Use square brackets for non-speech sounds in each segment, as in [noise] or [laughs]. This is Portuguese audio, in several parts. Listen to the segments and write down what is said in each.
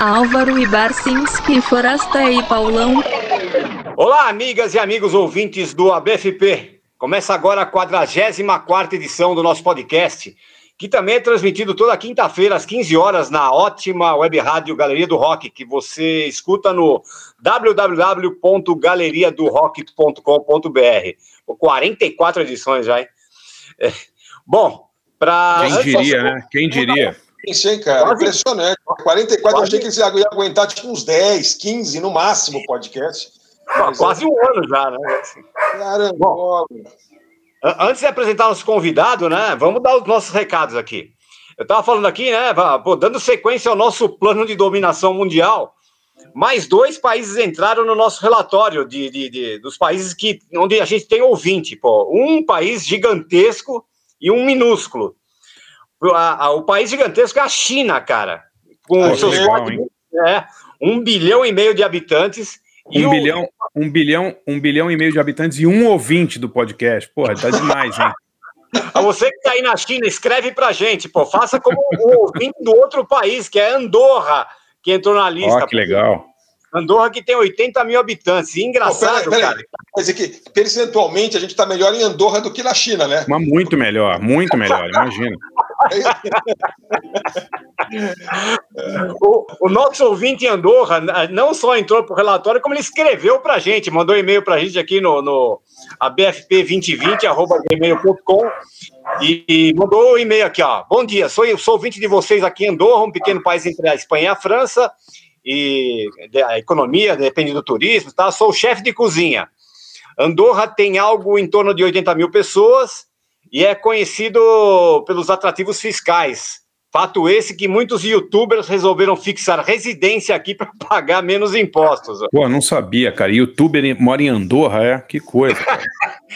Álvaro Ibarcinski, Forasta e Paulão. Olá, amigas e amigos ouvintes do ABFP. Começa agora a 44 edição do nosso podcast, que também é transmitido toda quinta-feira às 15 horas na ótima web rádio Galeria do Rock, que você escuta no www.galeriadorock.com.br. 44 edições já, hein? É. Bom, para. Quem diria, né? Quem diria? Pensei, cara, Quase... impressionante. 44, Quase... eu achei que eles iam aguentar tipo uns 10, 15 no máximo podcast. Mas, Quase é... um ano já, né? Caramba. Bom, antes de apresentar nosso convidado, né? Vamos dar os nossos recados aqui. Eu estava falando aqui, né? Pô, dando sequência ao nosso plano de dominação mundial. Mais dois países entraram no nosso relatório de, de, de, dos países que, onde a gente tem ouvinte. Pô. Um país gigantesco e um minúsculo. A, a, o país gigantesco é a China, cara. Com ah, seus legal, quatro, é, um bilhão e meio de habitantes. Um bilhão, um bilhão, um bilhão e meio de habitantes e um ouvinte do podcast. Porra, tá demais, hein? A [laughs] [laughs] você que está aí na China, escreve pra gente, pô. Faça como o ouvinte do outro país, que é Andorra, que entrou na lista. Oh, que legal. Andorra que tem 80 mil habitantes. Engraçado, oh, pera, pera, cara. Quer dizer que, percentualmente, a gente está melhor em Andorra do que na China, né? Mas muito melhor, muito melhor, imagina. [laughs] o, o, nosso ouvinte em Andorra não só entrou para o relatório, como ele escreveu para a gente, mandou e-mail para a gente aqui no, no abfp2020.gmail.com e, e mandou o um e-mail aqui, ó. Bom dia, sou, sou ouvinte de vocês aqui em Andorra, um pequeno país entre a Espanha e a França e a economia depende do turismo, tá? Sou chefe de cozinha. Andorra tem algo em torno de 80 mil pessoas e é conhecido pelos atrativos fiscais. Fato esse que muitos youtubers resolveram fixar residência aqui para [laughs] pagar menos impostos. Pô, não sabia, cara. Youtuber mora em Andorra, é? Que coisa.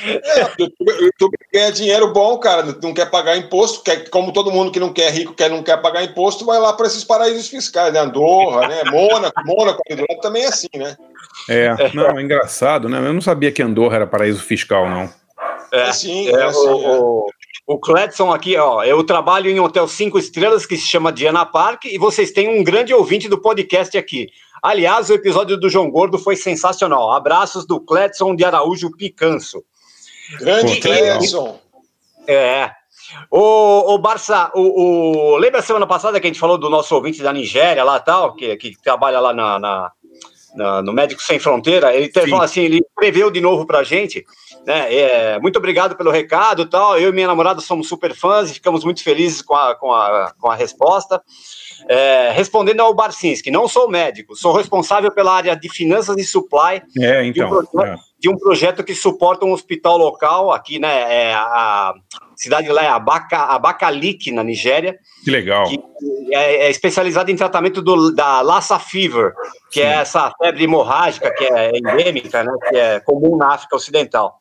é, [laughs] o youtuber ganha dinheiro bom, cara. Não quer pagar imposto. Quer, como todo mundo que não quer rico, quer não quer pagar imposto, vai lá para esses paraísos fiscais, né? Andorra, né? Mônaco, [laughs] Mônaco também é assim, né? É, não, é engraçado, né? Eu não sabia que Andorra era paraíso fiscal, não. É, é sim, é, é assim, o, o Cledson aqui, ó, eu trabalho em um hotel cinco estrelas que se chama Diana Park e vocês têm um grande ouvinte do podcast aqui. Aliás, o episódio do João Gordo foi sensacional. Abraços do Cledson de Araújo Picanço. Grande Cledson. É. O, o Barça, o, o, lembra a semana passada que a gente falou do nosso ouvinte da Nigéria lá tal, que, que trabalha lá na, na, na no Médico Sem Fronteira? Ele teve, assim, ele escreveu de novo pra gente. Né? É, muito obrigado pelo recado tal. Eu e minha namorada somos super fãs e ficamos muito felizes com a, com a, com a resposta. É, respondendo ao Barcinski, não sou médico, sou responsável pela área de finanças e supply é, então, de, um projeto, é. de, um projeto, que suporta um hospital local aqui, né? É a cidade lá é Abaca, Abacalique, na Nigéria. Que legal. Que é, é especializado em tratamento do, da Lassa Fever, que é Sim. é essa febre hemorrágica que é endêmica, né? Que é comum na África Ocidental.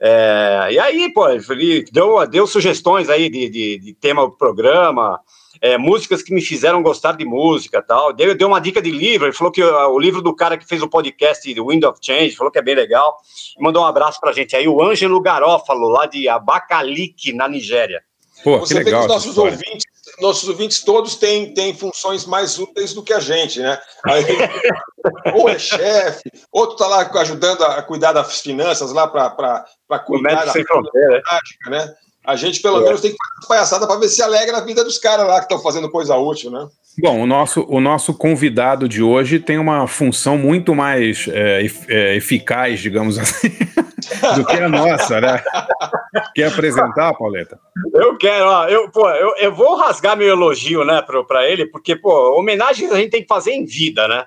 É, e aí, pô, ele deu, deu sugestões aí de, de, de tema do programa, é, músicas que me fizeram gostar de música tal. Deu, deu uma dica de livro, ele falou que o, o livro do cara que fez o podcast The Wind of Change, falou que é bem legal, mandou um abraço pra gente aí, o Ângelo Garófalo, lá de Abacalique, na Nigéria. Pô, Você que legal, vê que os nossos ouvintes nossos ouvintes todos têm, têm funções mais úteis do que a gente, né? Aí, ou [laughs] é chefe, outro está lá ajudando a cuidar das finanças lá para cuidar da prática, né? A gente, pelo é. menos, tem que fazer palhaçada para ver se alegra a vida dos caras lá que estão fazendo coisa útil, né? Bom, o nosso, o nosso convidado de hoje tem uma função muito mais é, é, eficaz, digamos assim, [laughs] do que a nossa, né? Quer apresentar, Pauleta? Eu quero, ó, eu, pô, eu, eu vou rasgar meu elogio, né, para ele, porque, pô, homenagens a gente tem que fazer em vida, né?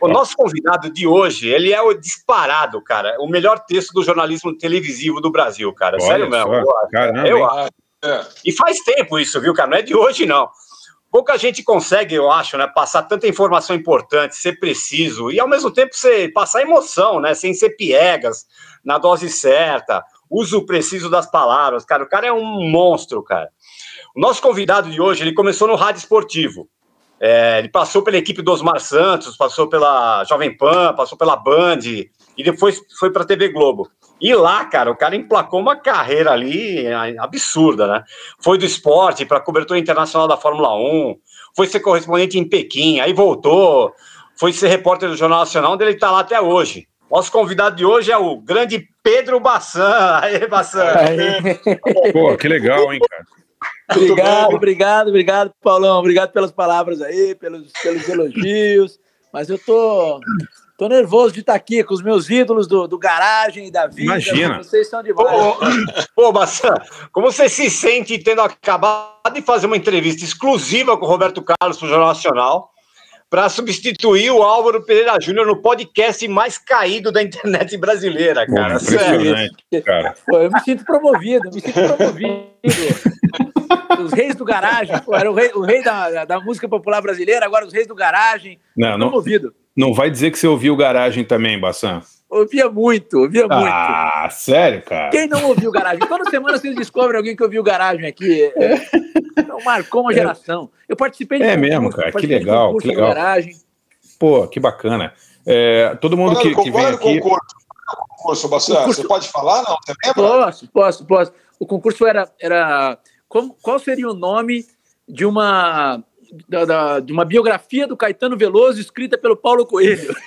O nosso convidado de hoje, ele é o disparado, cara, o melhor texto do jornalismo televisivo do Brasil, cara. Olha Sério mesmo. Caramba, eu acho. É. E faz tempo isso, viu, cara? Não é de hoje, não. Pouca gente consegue, eu acho, né, passar tanta informação importante, ser preciso e ao mesmo tempo você passar emoção, né, sem ser piegas, na dose certa, uso preciso das palavras. Cara, o cara é um monstro, cara. O nosso convidado de hoje, ele começou no rádio esportivo. É, ele passou pela equipe do Osmar Santos, passou pela Jovem Pan, passou pela Band, e depois foi para a TV Globo. E lá, cara, o cara emplacou uma carreira ali é, absurda, né? Foi do esporte para cobertura internacional da Fórmula 1, foi ser correspondente em Pequim, aí voltou, foi ser repórter do Jornal Nacional, onde ele está lá até hoje. Nosso convidado de hoje é o grande Pedro Bassan. [laughs] Aê, Bassan. Pô, que legal, hein, cara. Obrigado, obrigado, obrigado, Paulão. Obrigado pelas palavras aí, pelos, pelos elogios. Mas eu tô, tô nervoso de estar aqui com os meus ídolos do, do garagem e da vida. Imagina. Vocês são de Pô, pô Bassan, como você se sente tendo acabado de fazer uma entrevista exclusiva com o Roberto Carlos para o Jornal Nacional? para substituir o Álvaro Pereira Júnior no podcast mais caído da internet brasileira, cara. Pô, impressionante, cara. Pô, eu me sinto promovido, eu me sinto promovido. Os reis do garagem, pô, era o rei, o rei da, da música popular brasileira, agora os reis do garagem. Não, não, promovido. Não vai dizer que você ouviu garagem também, Bassan. Ouvia muito, ouvia ah, muito. Ah, sério, cara? Quem não ouviu garagem? Toda semana vocês descobrem alguém que ouviu garagem aqui. É, então marcou uma geração. Eu participei de É mesmo, cara. Que legal, que legal. Garagem. Pô, que bacana. É, todo mundo que, que vem aqui. Concurso, concurso, concurso, Você pode falar, não? Você lembra? Posso, posso, posso. O concurso era. era como, qual seria o nome de uma da, da, de uma biografia do Caetano Veloso escrita pelo Paulo Coelho. [laughs]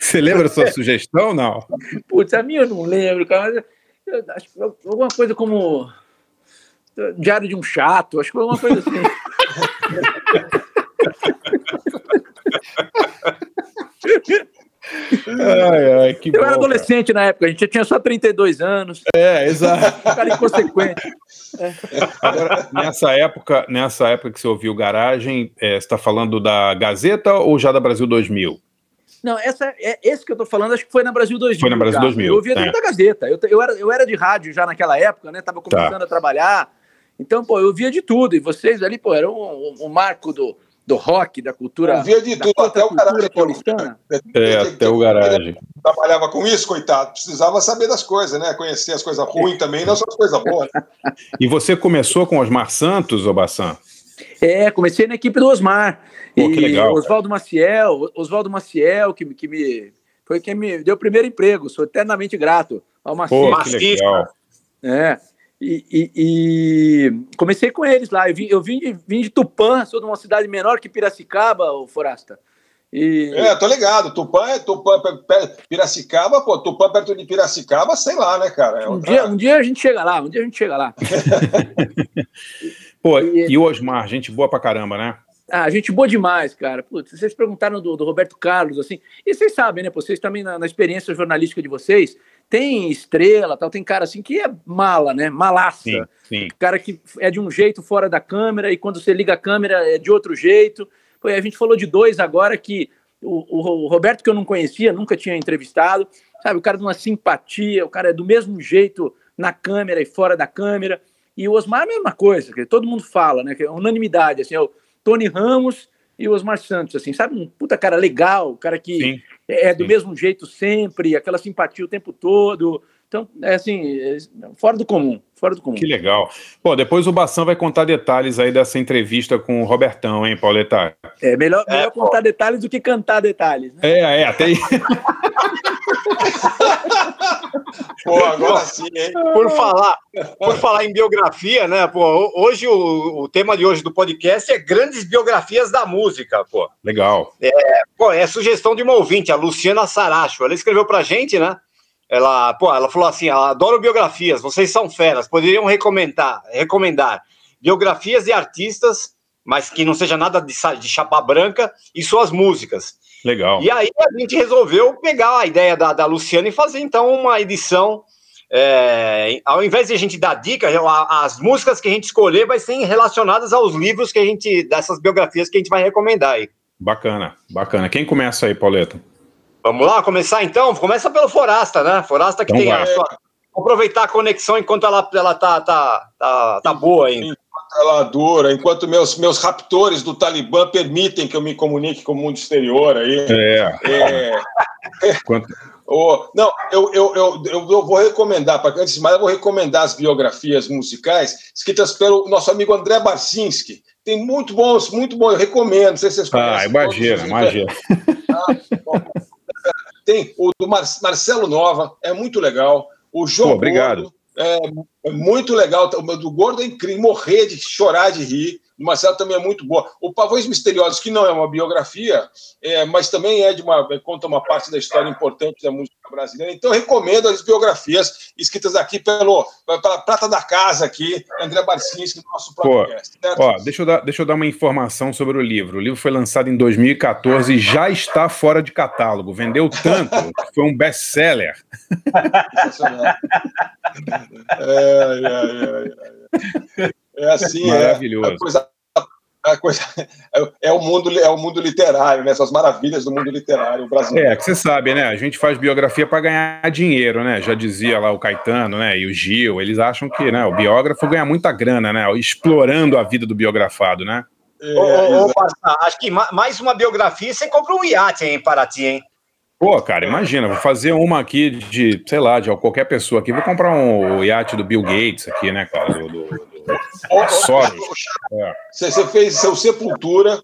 Você lembra a sua sugestão não? Putz, a minha eu não lembro, cara. Eu, acho, alguma coisa como Diário de um Chato, acho que foi alguma coisa assim. [laughs] Ai, ai, eu bom, era adolescente cara. na época, a gente tinha só 32 anos. É, exato. [laughs] Um cara inconsequente. É. Agora, nessa época, nessa época que você ouviu Garagem, é, você está falando da Gazeta ou já da Brasil 2000? Não, essa, é, esse que eu tô falando, acho que foi na Brasil 2000. Foi na Brasil cara. 2000. Eu ouvia é. da Gazeta. Eu, eu, era, eu era de rádio já naquela época, né? Tava começando tá. a trabalhar. Então, pô, eu via de tudo. E vocês ali, pô, eram um, um, um marco do, do rock, da cultura. Eu via de tudo, até o garagem. Paulistana. É, até o garagem. Trabalhava com isso, coitado. Precisava saber das coisas, né? Conhecer as coisas ruins também, não só as coisas boas. [laughs] e você começou com Osmar Santos, Obassan? É, comecei na equipe do Osmar. Pô, que legal. Oswaldo Maciel, Oswaldo Maciel, que, que me. Foi quem me deu o primeiro emprego, sou eternamente grato ao Maciel. Pô, que legal. É. E, e, e, comecei com eles lá. Eu vim, eu vim, de, vim de Tupã, sou de uma cidade menor que Piracicaba, o Forasta. E... É, tô ligado. Tupã é Tupã, Piracicaba, pô, Tupã perto de Piracicaba, sei lá, né, cara? É um, dia, um dia a gente chega lá, um dia a gente chega lá. [laughs] pô, e, e o Osmar, gente boa pra caramba, né? Ah, gente boa demais, cara. Putz, vocês perguntaram do, do, Roberto Carlos, assim, e vocês sabem, né? Vocês também, na, na, experiência jornalística de vocês, tem estrela, tal, tem cara assim que é mala, né? Malaça. Sim, sim. Cara que é de um jeito fora da câmera e quando você liga a câmera é de outro jeito. Pô, a gente falou de dois agora que o, o, Roberto, que eu não conhecia, nunca tinha entrevistado, sabe? O cara de uma simpatia, o cara é do mesmo jeito na câmera e fora da câmera. E o Osmar é a mesma coisa, que todo mundo fala, né? Que é unanimidade, assim, é o Tony Ramos e o Osmar Santos, assim, sabe? Um puta cara legal, cara que sim, é do sim. mesmo jeito sempre, aquela simpatia o tempo todo. Então, é assim, é fora do comum, fora do comum. Que legal. Pô, depois o Bação vai contar detalhes aí dessa entrevista com o Robertão, hein, Pauleta? É, melhor, melhor é, contar pô. detalhes do que cantar detalhes. Né? É, é, até [laughs] Pô, agora sim, hein? Por falar, por falar em biografia, né? Pô, hoje o, o tema de hoje do podcast é grandes biografias da música, pô. Legal. É, pô, é sugestão de uma ouvinte, a Luciana Saracho. Ela escreveu pra gente, né? Ela, pô, ela falou assim: ela adora biografias, vocês são feras, poderiam recomendar, recomendar biografias de artistas, mas que não seja nada de, de chapa branca, e suas músicas. Legal. E aí a gente resolveu pegar a ideia da, da Luciana e fazer então uma edição. É, ao invés de a gente dar dica, as músicas que a gente escolher vai ser relacionadas aos livros que a gente, dessas biografias que a gente vai recomendar aí. Bacana, bacana. Quem começa aí, Pauleta? Vamos lá, começar então? Começa pelo Forasta, né? Forasta que então tem vai. a sua. Aproveitar a conexão enquanto ela, ela tá, tá, tá, tá boa ainda. Enquanto ela dura, enquanto meus, meus raptores do Talibã permitem que eu me comunique com o mundo exterior aí. É. é... [laughs] Quanto... Oh, não, eu, eu, eu, eu, vou recomendar, antes de mais, eu vou recomendar as biografias musicais escritas pelo nosso amigo André Barcinski. Tem muito bons, muito bons, eu recomendo, não sei se vocês conhecem. [laughs] Ah, imagina, imagina. Tem o do Mar Marcelo Nova, é muito legal. O João Pô, obrigado. Gordo, é, é, muito legal. O do Gordo é incrível, morrer de chorar de rir. O Marcelo também é muito boa. O Pavões Misteriosos, que não é uma biografia, é, mas também é de uma conta uma parte da história importante da música brasileira. Então, eu recomendo as biografias escritas aqui pelo pela Prata da Casa, aqui, André Barcinski, no nosso podcast. Pô, ó, deixa, eu dar, deixa eu dar uma informação sobre o livro. O livro foi lançado em 2014 e já está fora de catálogo. Vendeu tanto que foi um best-seller. [laughs] É, é, é, é, assim, é Maravilhoso. É, coisa a coisa é, [laughs] é, o mundo é o mundo literário, né? Essas maravilhas do mundo literário brasileiro. É, que você sabe, né? A gente faz biografia para ganhar dinheiro, né? Já dizia lá o Caetano, né? E o Gil, eles acham que, né? O biógrafo ganha muita grana, né? Explorando a vida do biografado, né? É, ô, ô, ô, acho que mais uma biografia você compra um iate em Paraty, hein? Pô, cara, imagina, vou fazer uma aqui de, sei lá, de qualquer pessoa aqui. Vou comprar um iate do Bill Gates aqui, né, cara? Do, do, Soros. É. Você fez seu Sepultura,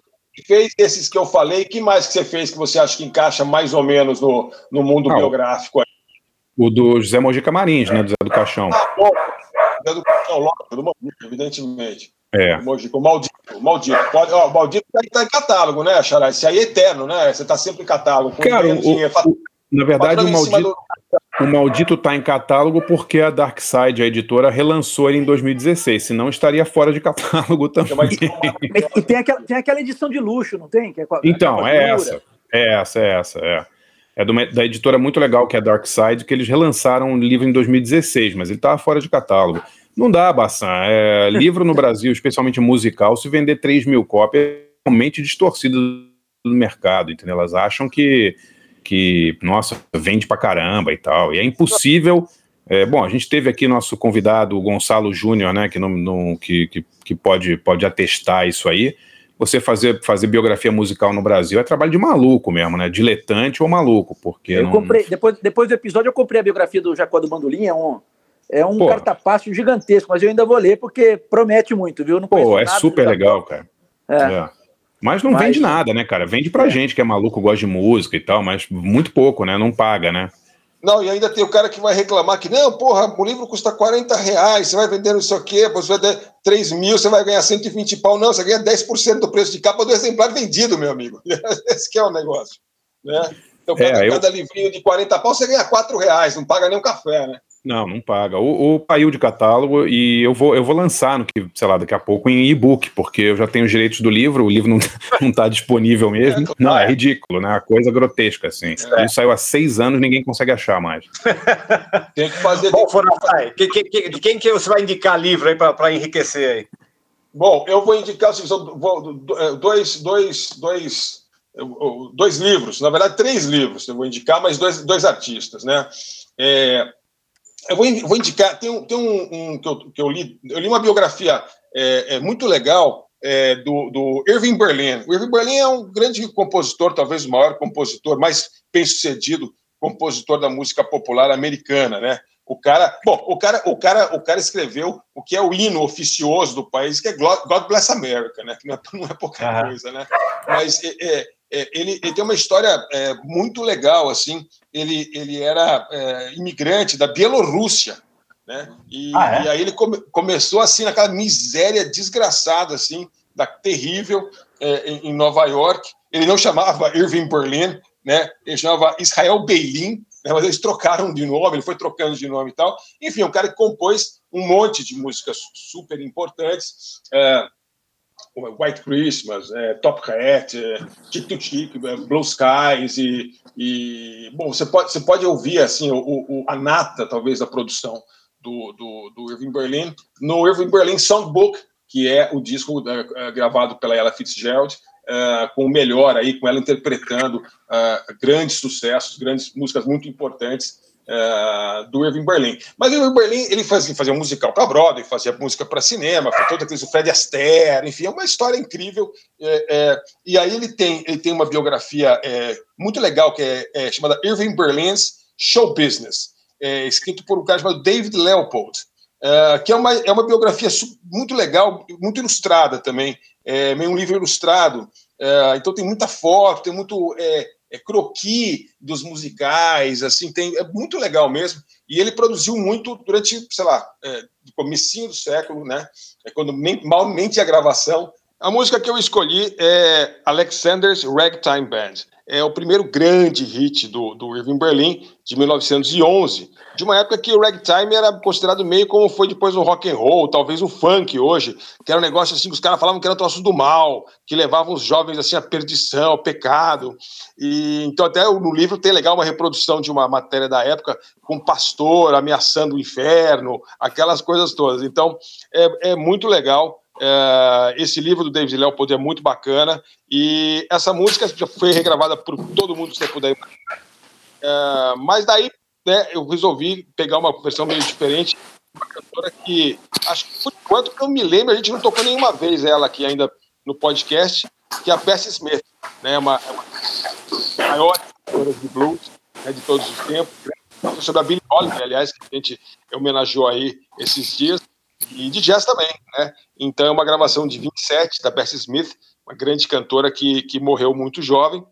fez esses que eu falei. que mais que você fez que você acha que encaixa mais ou menos no, no mundo Não, biográfico? O do José Mojica Marins, né, do Zé do Caixão. Ah, bom. Zé do Caixão, lógico, do Mojica, evidentemente. É. O Mojica, o maldito, o maldito. Pode, ó, o maldito tá, tá, em catálogo, né, Xará? Esse aí é eterno, né? Você tá sempre em catálogo. Cara, o, o, na verdade, o maldito, do... o maldito tá em catálogo porque a Dark Side, a editora, relançou ele em 2016, senão estaria fora de catálogo também. E tem aquela, tem aquela edição de luxo, não tem? É então, é essa. É essa, é essa, é. É uma, da editora muito legal, que é a Dark Side, que eles relançaram o um livro em 2016, mas ele estava fora de catálogo. Não dá, Bassan. É, livro no Brasil, especialmente musical, se vender 3 mil cópias, é realmente distorcido do mercado, entendeu? Elas acham que, que, nossa, vende pra caramba e tal. E é impossível. É, bom, a gente teve aqui nosso convidado, o Gonçalo Júnior, né, que, não, não, que, que, que pode, pode atestar isso aí. Você fazer, fazer biografia musical no Brasil é trabalho de maluco mesmo, né? Diletante ou maluco, porque. Eu não... comprei, depois, depois do episódio, eu comprei a biografia do Jacó do Bandolim, é um é um Pô. gigantesco, mas eu ainda vou ler porque promete muito, viu? Não Pô, é super legal, cara. É. é. Mas não mas... vende nada, né, cara? Vende pra é. gente que é maluco, gosta de música e tal, mas muito pouco, né? Não paga, né? Não, e ainda tem o cara que vai reclamar que, não, porra, o livro custa 40 reais, você vai vender não sei o quê, você vai ter 3 mil, você vai ganhar 120 pau. Não, você ganha 10% do preço de capa do exemplar vendido, meu amigo. [laughs] Esse que é o negócio. Né? Então, cada, é, eu... cada livrinho de 40 pau, você ganha 4 reais, não paga nem um café, né? Não, não paga. O, o paiu de catálogo e eu vou, eu vou lançar no que, sei lá, daqui a pouco em e-book, porque eu já tenho os direitos do livro, o livro não, [laughs] não tá disponível mesmo. É, não, é ridículo, né? A coisa grotesca, assim. É. Isso saiu há seis anos, ninguém consegue achar mais. [laughs] Tem que fazer. Bom, Forastai, que, que, que, de quem que você vai indicar livro aí para enriquecer aí? Bom, eu vou indicar dois, dois, dois, dois livros, na verdade, três livros eu vou indicar, mas dois, dois artistas, né? É, eu vou, vou indicar, tem um, tem um, um que, eu, que, eu, li, eu li uma biografia é, é muito legal é, do, do Irving Berlin. O Irving Berlin é um grande compositor, talvez o maior compositor, mais bem-sucedido compositor da música popular americana, né? O cara, bom, o cara, o cara, o cara escreveu o que é o hino oficioso do país, que é God Bless America, né? Que não é, não é pouca coisa, né? Mas é, é é, ele, ele, tem uma história é, muito legal, assim, ele, ele era é, imigrante da Bielorrússia, né, e, ah, é? e aí ele come, começou, assim, naquela miséria desgraçada, assim, da, terrível, é, em, em, Nova York, ele não chamava Irving Berlin, né, ele chamava Israel Beilin, né, mas eles trocaram de nome, ele foi trocando de nome e tal, enfim, um cara que compôs um monte de músicas super importantes, é, White Christmas, é, Top Hat, é, Tic Tic Tic, é, Blue Skies e, e, bom, você pode você pode ouvir assim o, o, a nata talvez da produção do, do, do Irving Berlin. No Irving Berlin Songbook, que é o disco é, gravado pela Ella Fitzgerald uh, com o melhor aí, com ela interpretando uh, grandes sucessos, grandes músicas muito importantes uh, do Irving Berlin. Mas o Irving Berlin ele fazia, fazia um musical para Broadway, fazia música para cinema, todo aquele Fred Astaire, enfim, é uma história incrível. É, é, e aí ele tem, ele tem uma biografia é, muito legal que é, é chamada Irving Berlin's Show Business, é, escrito por um cara chamado David Leopold. Uh, que é uma, é uma biografia muito legal, muito ilustrada também, é meio um livro ilustrado, então tem muita foto, tem muito, é, croqui dos musicais, assim, tem, é muito legal mesmo. E ele produziu muito durante, sei lá, é, do comecinho do século, né? É quando nem, malmente a gravação. A música que eu escolhi é Alexander's Ragtime Band é o primeiro grande hit do, do Irving Berlin, de 1911, de uma época que o ragtime era considerado meio como foi depois o rock and roll, talvez o funk hoje, que era um negócio assim, que os caras falavam que era troço do mal, que levavam os jovens assim à perdição, ao pecado. E então até no livro tem legal uma reprodução de uma matéria da época com um pastor ameaçando o inferno, aquelas coisas todas. Então é, é muito legal. É, esse livro do David Leopold é muito bacana e essa música já foi regravada por todo mundo que você puder imaginar. É, mas daí né, eu resolvi pegar uma versão meio diferente, uma cantora que acho que por enquanto que eu me lembro a gente não tocou nenhuma vez ela aqui ainda no podcast, que é a Bessie Smith, né, uma, uma maior cantora de blues né, de todos os tempos, sobre a Billie Holiday, aliás, que a gente homenageou aí esses dias e de jazz também, né? Então é uma gravação de 27 da Bessie Smith, uma grande cantora que, que morreu muito jovem.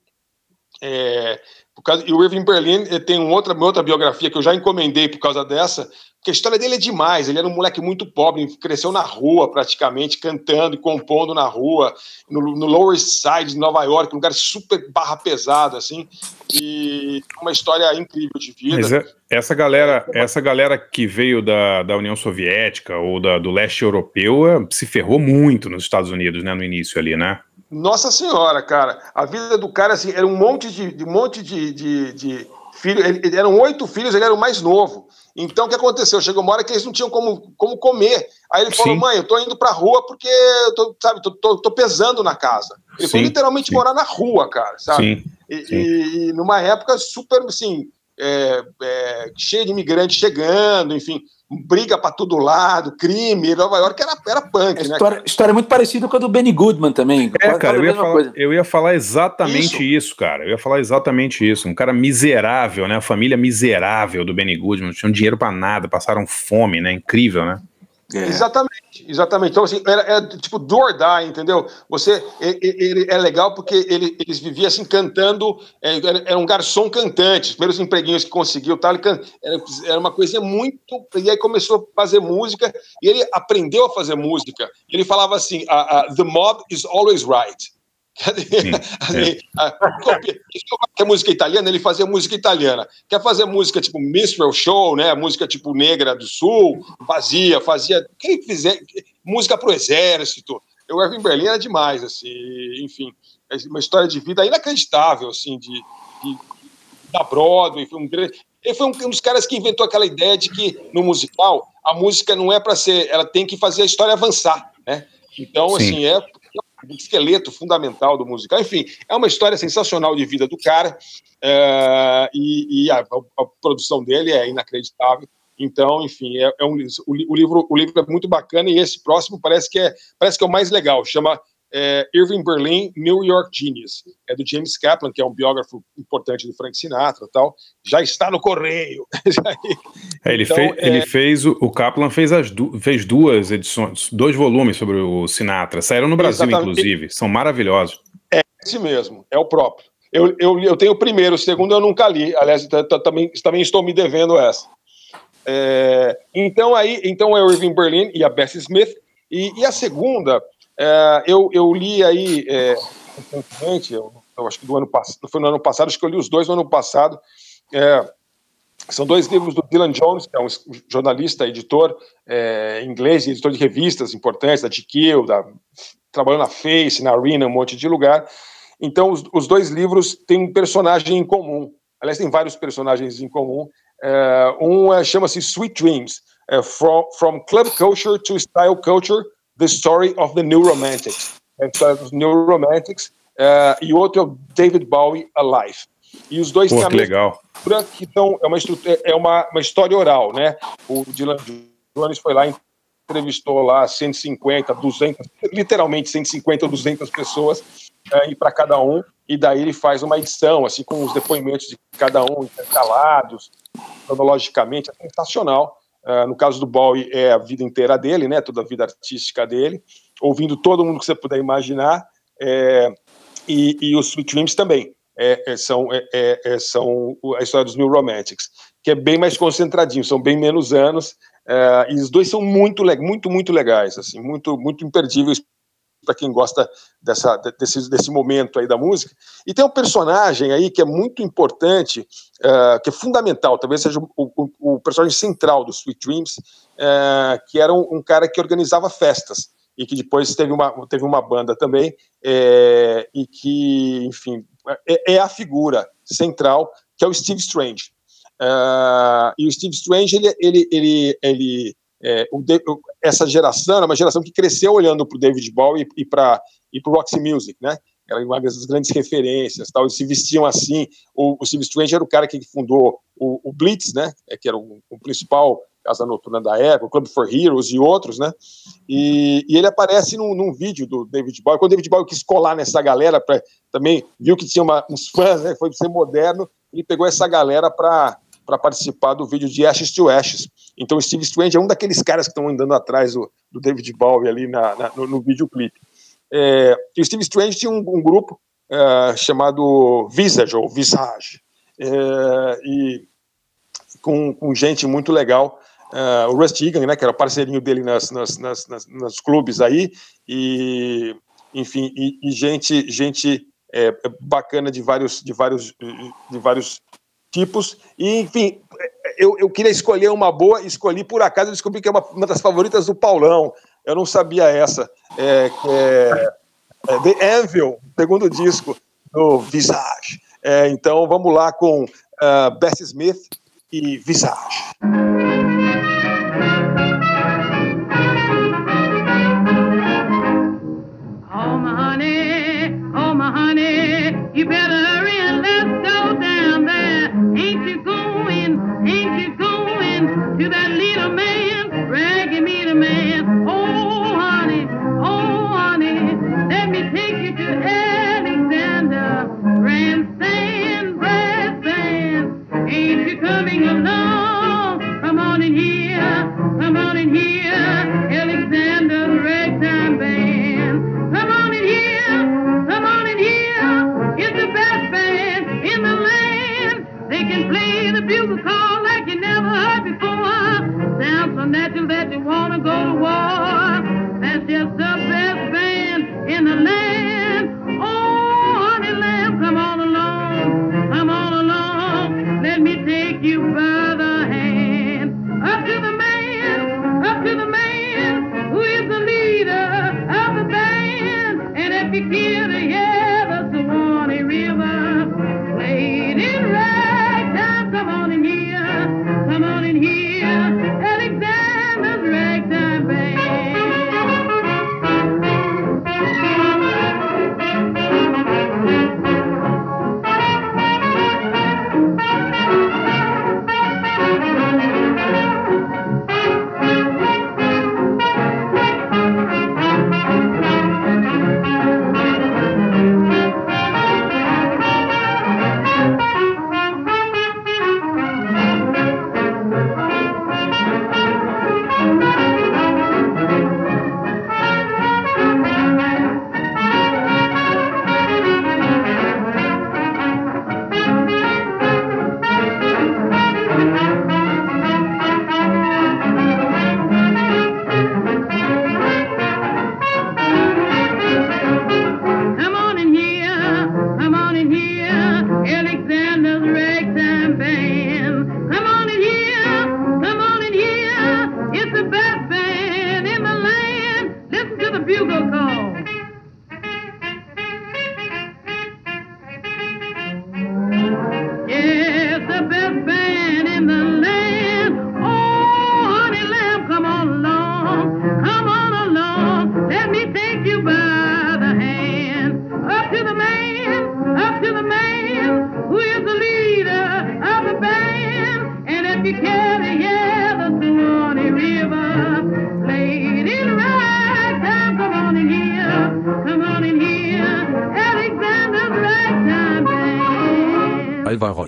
É, por causa, e o Irving Berlin tem uma outra, outra biografia que eu já encomendei por causa dessa, porque a história dele é demais. Ele era um moleque muito pobre, cresceu na rua praticamente, cantando e compondo na rua, no, no Lower East Side de Nova York, um lugar super barra pesado, assim, e uma história incrível de vida. Mas é, essa galera, essa galera que veio da, da União Soviética ou da, do leste europeu é, se ferrou muito nos Estados Unidos, né, no início ali, né? Nossa Senhora, cara. A vida do cara, assim, era um monte de, de monte de, de, de filhos. Ele, eram oito filhos, ele era o mais novo. Então, o que aconteceu? Chegou uma hora que eles não tinham como, como comer. Aí ele falou, sim. mãe, eu tô indo pra rua porque, eu tô, sabe, tô, tô, tô pesando na casa. Ele sim, foi literalmente sim. morar na rua, cara, sabe? E, e, e, numa época super, assim, é, é, cheia de imigrantes chegando, enfim briga para todo lado, crime. Nova York era, era punk, né? História, história muito parecida com a do Benny Goodman também. É, cara, eu ia, falar, eu ia, falar, exatamente isso. isso. cara. Eu ia falar exatamente isso. Um cara miserável, né? A família miserável do Benny Goodman. Não tinham dinheiro para nada, passaram fome, né? Incrível, né? É. Exatamente, exatamente. Então, assim, era, era tipo do or die, entendeu? Você, ele, ele é legal porque ele, eles viviam assim cantando, é, era, era, um garçom cantante, os primeiros empreguinhos que conseguiu, tal, ele, era, era uma coisa muito. E aí começou a fazer música, e ele aprendeu a fazer música. Ele falava assim: The mob is always right. Sim, [laughs] é. Quer música italiana? Ele fazia música italiana. Quer fazer música tipo Minstrel Show, né? Música tipo Negra do Sul, fazia, fazia. Quem fizer música pro exército. Eu Irving Berlin era demais, assim, enfim, é uma história de vida inacreditável, assim, de, de da Broadway. Foi um grande, ele foi um, um dos caras que inventou aquela ideia de que no musical a música não é para ser, ela tem que fazer a história avançar, né? Então, Sim. assim, é esqueleto fundamental do musical. Enfim, é uma história sensacional de vida do cara é, e, e a, a, produção dele é inacreditável. Então, enfim, é, é um, o, o, livro, o livro é muito bacana e esse próximo parece que é, parece que é o mais legal. Chama é, Irving Berlin, New York Genius. É do James Kaplan, que é um biógrafo importante do Frank Sinatra tal. Já está no correio. [laughs] é, ele, então, fez, é... ele fez, o Kaplan fez, as du fez duas edições, dois volumes sobre o Sinatra. Saíram no Brasil, Exatamente. inclusive. São maravilhosos. É esse mesmo, é o próprio. Eu, eu, eu tenho o primeiro, o segundo eu nunca li. Aliás, também, também estou me devendo essa. É, então aí, então é o Irving Berlin e a Bessie Smith. E, e a segunda é, eu, eu li aí é, recentemente, eu, eu, acho que do ano passado, foi no ano passado, acho que eu li os dois no ano passado. É, são dois livros do Dylan Jones, que é um jornalista, editor é, inglês, editor de revistas importantes, da GQ, da, trabalhou na Face, na Arena, um monte de lugar. Então, os, os dois livros têm um personagem em comum. Aliás, tem vários personagens em comum. É, um é, chama-se Sweet Dreams, é, from, from Club Culture to Style Culture, The Story of the New Romantics. É a história dos New Romantics. Uh, e outro é o David Bowie Alive. E os dois Pô, que legal. que então, é, uma, é uma, uma história oral, né? O Dylan Jones foi lá, entrevistou lá 150, 200, literalmente 150 ou 200 pessoas, uh, e para cada um, e daí ele faz uma edição, assim, com os depoimentos de cada um intercalados, cronologicamente, é sensacional. Uh, no caso do Bowie, é a vida inteira dele, né? Toda a vida artística dele, ouvindo todo mundo que você puder imaginar, é, e, e os Sweet Dreams também. é, é, são, é, é, são a história dos New Romantics, que é bem mais concentradinho, são bem menos anos, e os dois são muito, muito, muito legais, assim, muito, muito imperdíveis para quem gosta dessa, desse, desse momento aí da música. E tem um personagem aí que é muito importante, uh, que é fundamental, talvez seja o, o, o personagem central do Sweet Dreams, uh, que era um, um, cara que organizava festas e que depois teve uma, teve uma banda também, é, e que, enfim, é, é, a figura central, que é o Steve Strange. Uh, e o Steve Strange, ele, ele, ele, ele é, o, essa geração era uma geração que cresceu olhando para o David Bowie e, e para e o Roxy Music, né? Era uma das grandes referências, tal. Eles se vestiam assim. O, o Steve Strange era o cara que fundou o, o Blitz, né? É, que era o, o, principal casa noturna da época, o Club for Heroes e outros, né? E, e ele aparece num, num, vídeo do David Bowie. Quando o David Bowie quis colar nessa galera, pra, também viu que tinha uma, uns fãs, né? Foi ser moderno. Ele pegou essa galera para para participar do vídeo de Ashes to Ashes. Então, Steve Strange é um daqueles caras que estão andando atrás do, do David Bowie ali na, na, no, no videoclipe. É, o Steve Strange tinha um, um grupo é, chamado Visage, ou Visage, é, e com, com, gente muito legal. É, o Rusty Egan, né, que era parceirinho dele nas, nas, nas, nas, nos clubes aí, e enfim, e, e gente, gente é, bacana de vários, de vários, de vários tipos. E, enfim, eu, eu queria escolher uma boa, escolhi por acaso, descobri que é uma, uma das favoritas do Paulão. Eu não sabia essa. É, é, é The Anvil, segundo disco do Visage. É, então vamos lá com uh, Bessie Smith e Visage.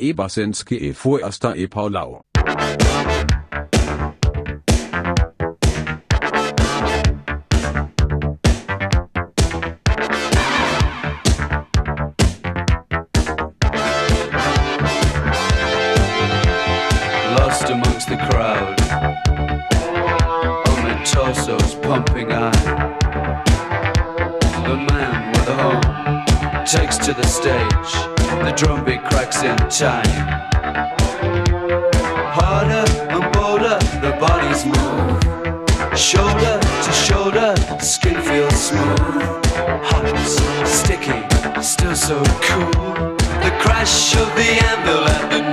i e Fuasta e i Lost amongst the crowd. Oh, On pumping The man with a home takes to the stage. The drum beat cracks in time. Harder and bolder, the bodies move. Shoulder to shoulder, skin feels smooth. Hot, sticky, still so cool. The crash of the anvil at the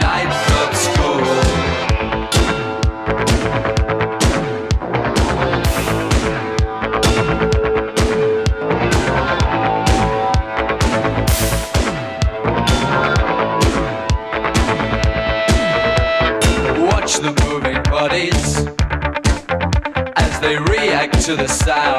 to the sound.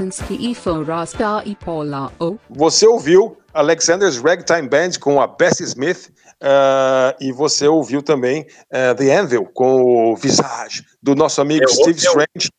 Álvaro e e Forasta e Paula O. Você ouviu Alexander's Ragtime Band com a Bessie Smith ah, e você ouviu também ah, The Anvil com o Visage do nosso amigo Eu- Steve eu- Strange.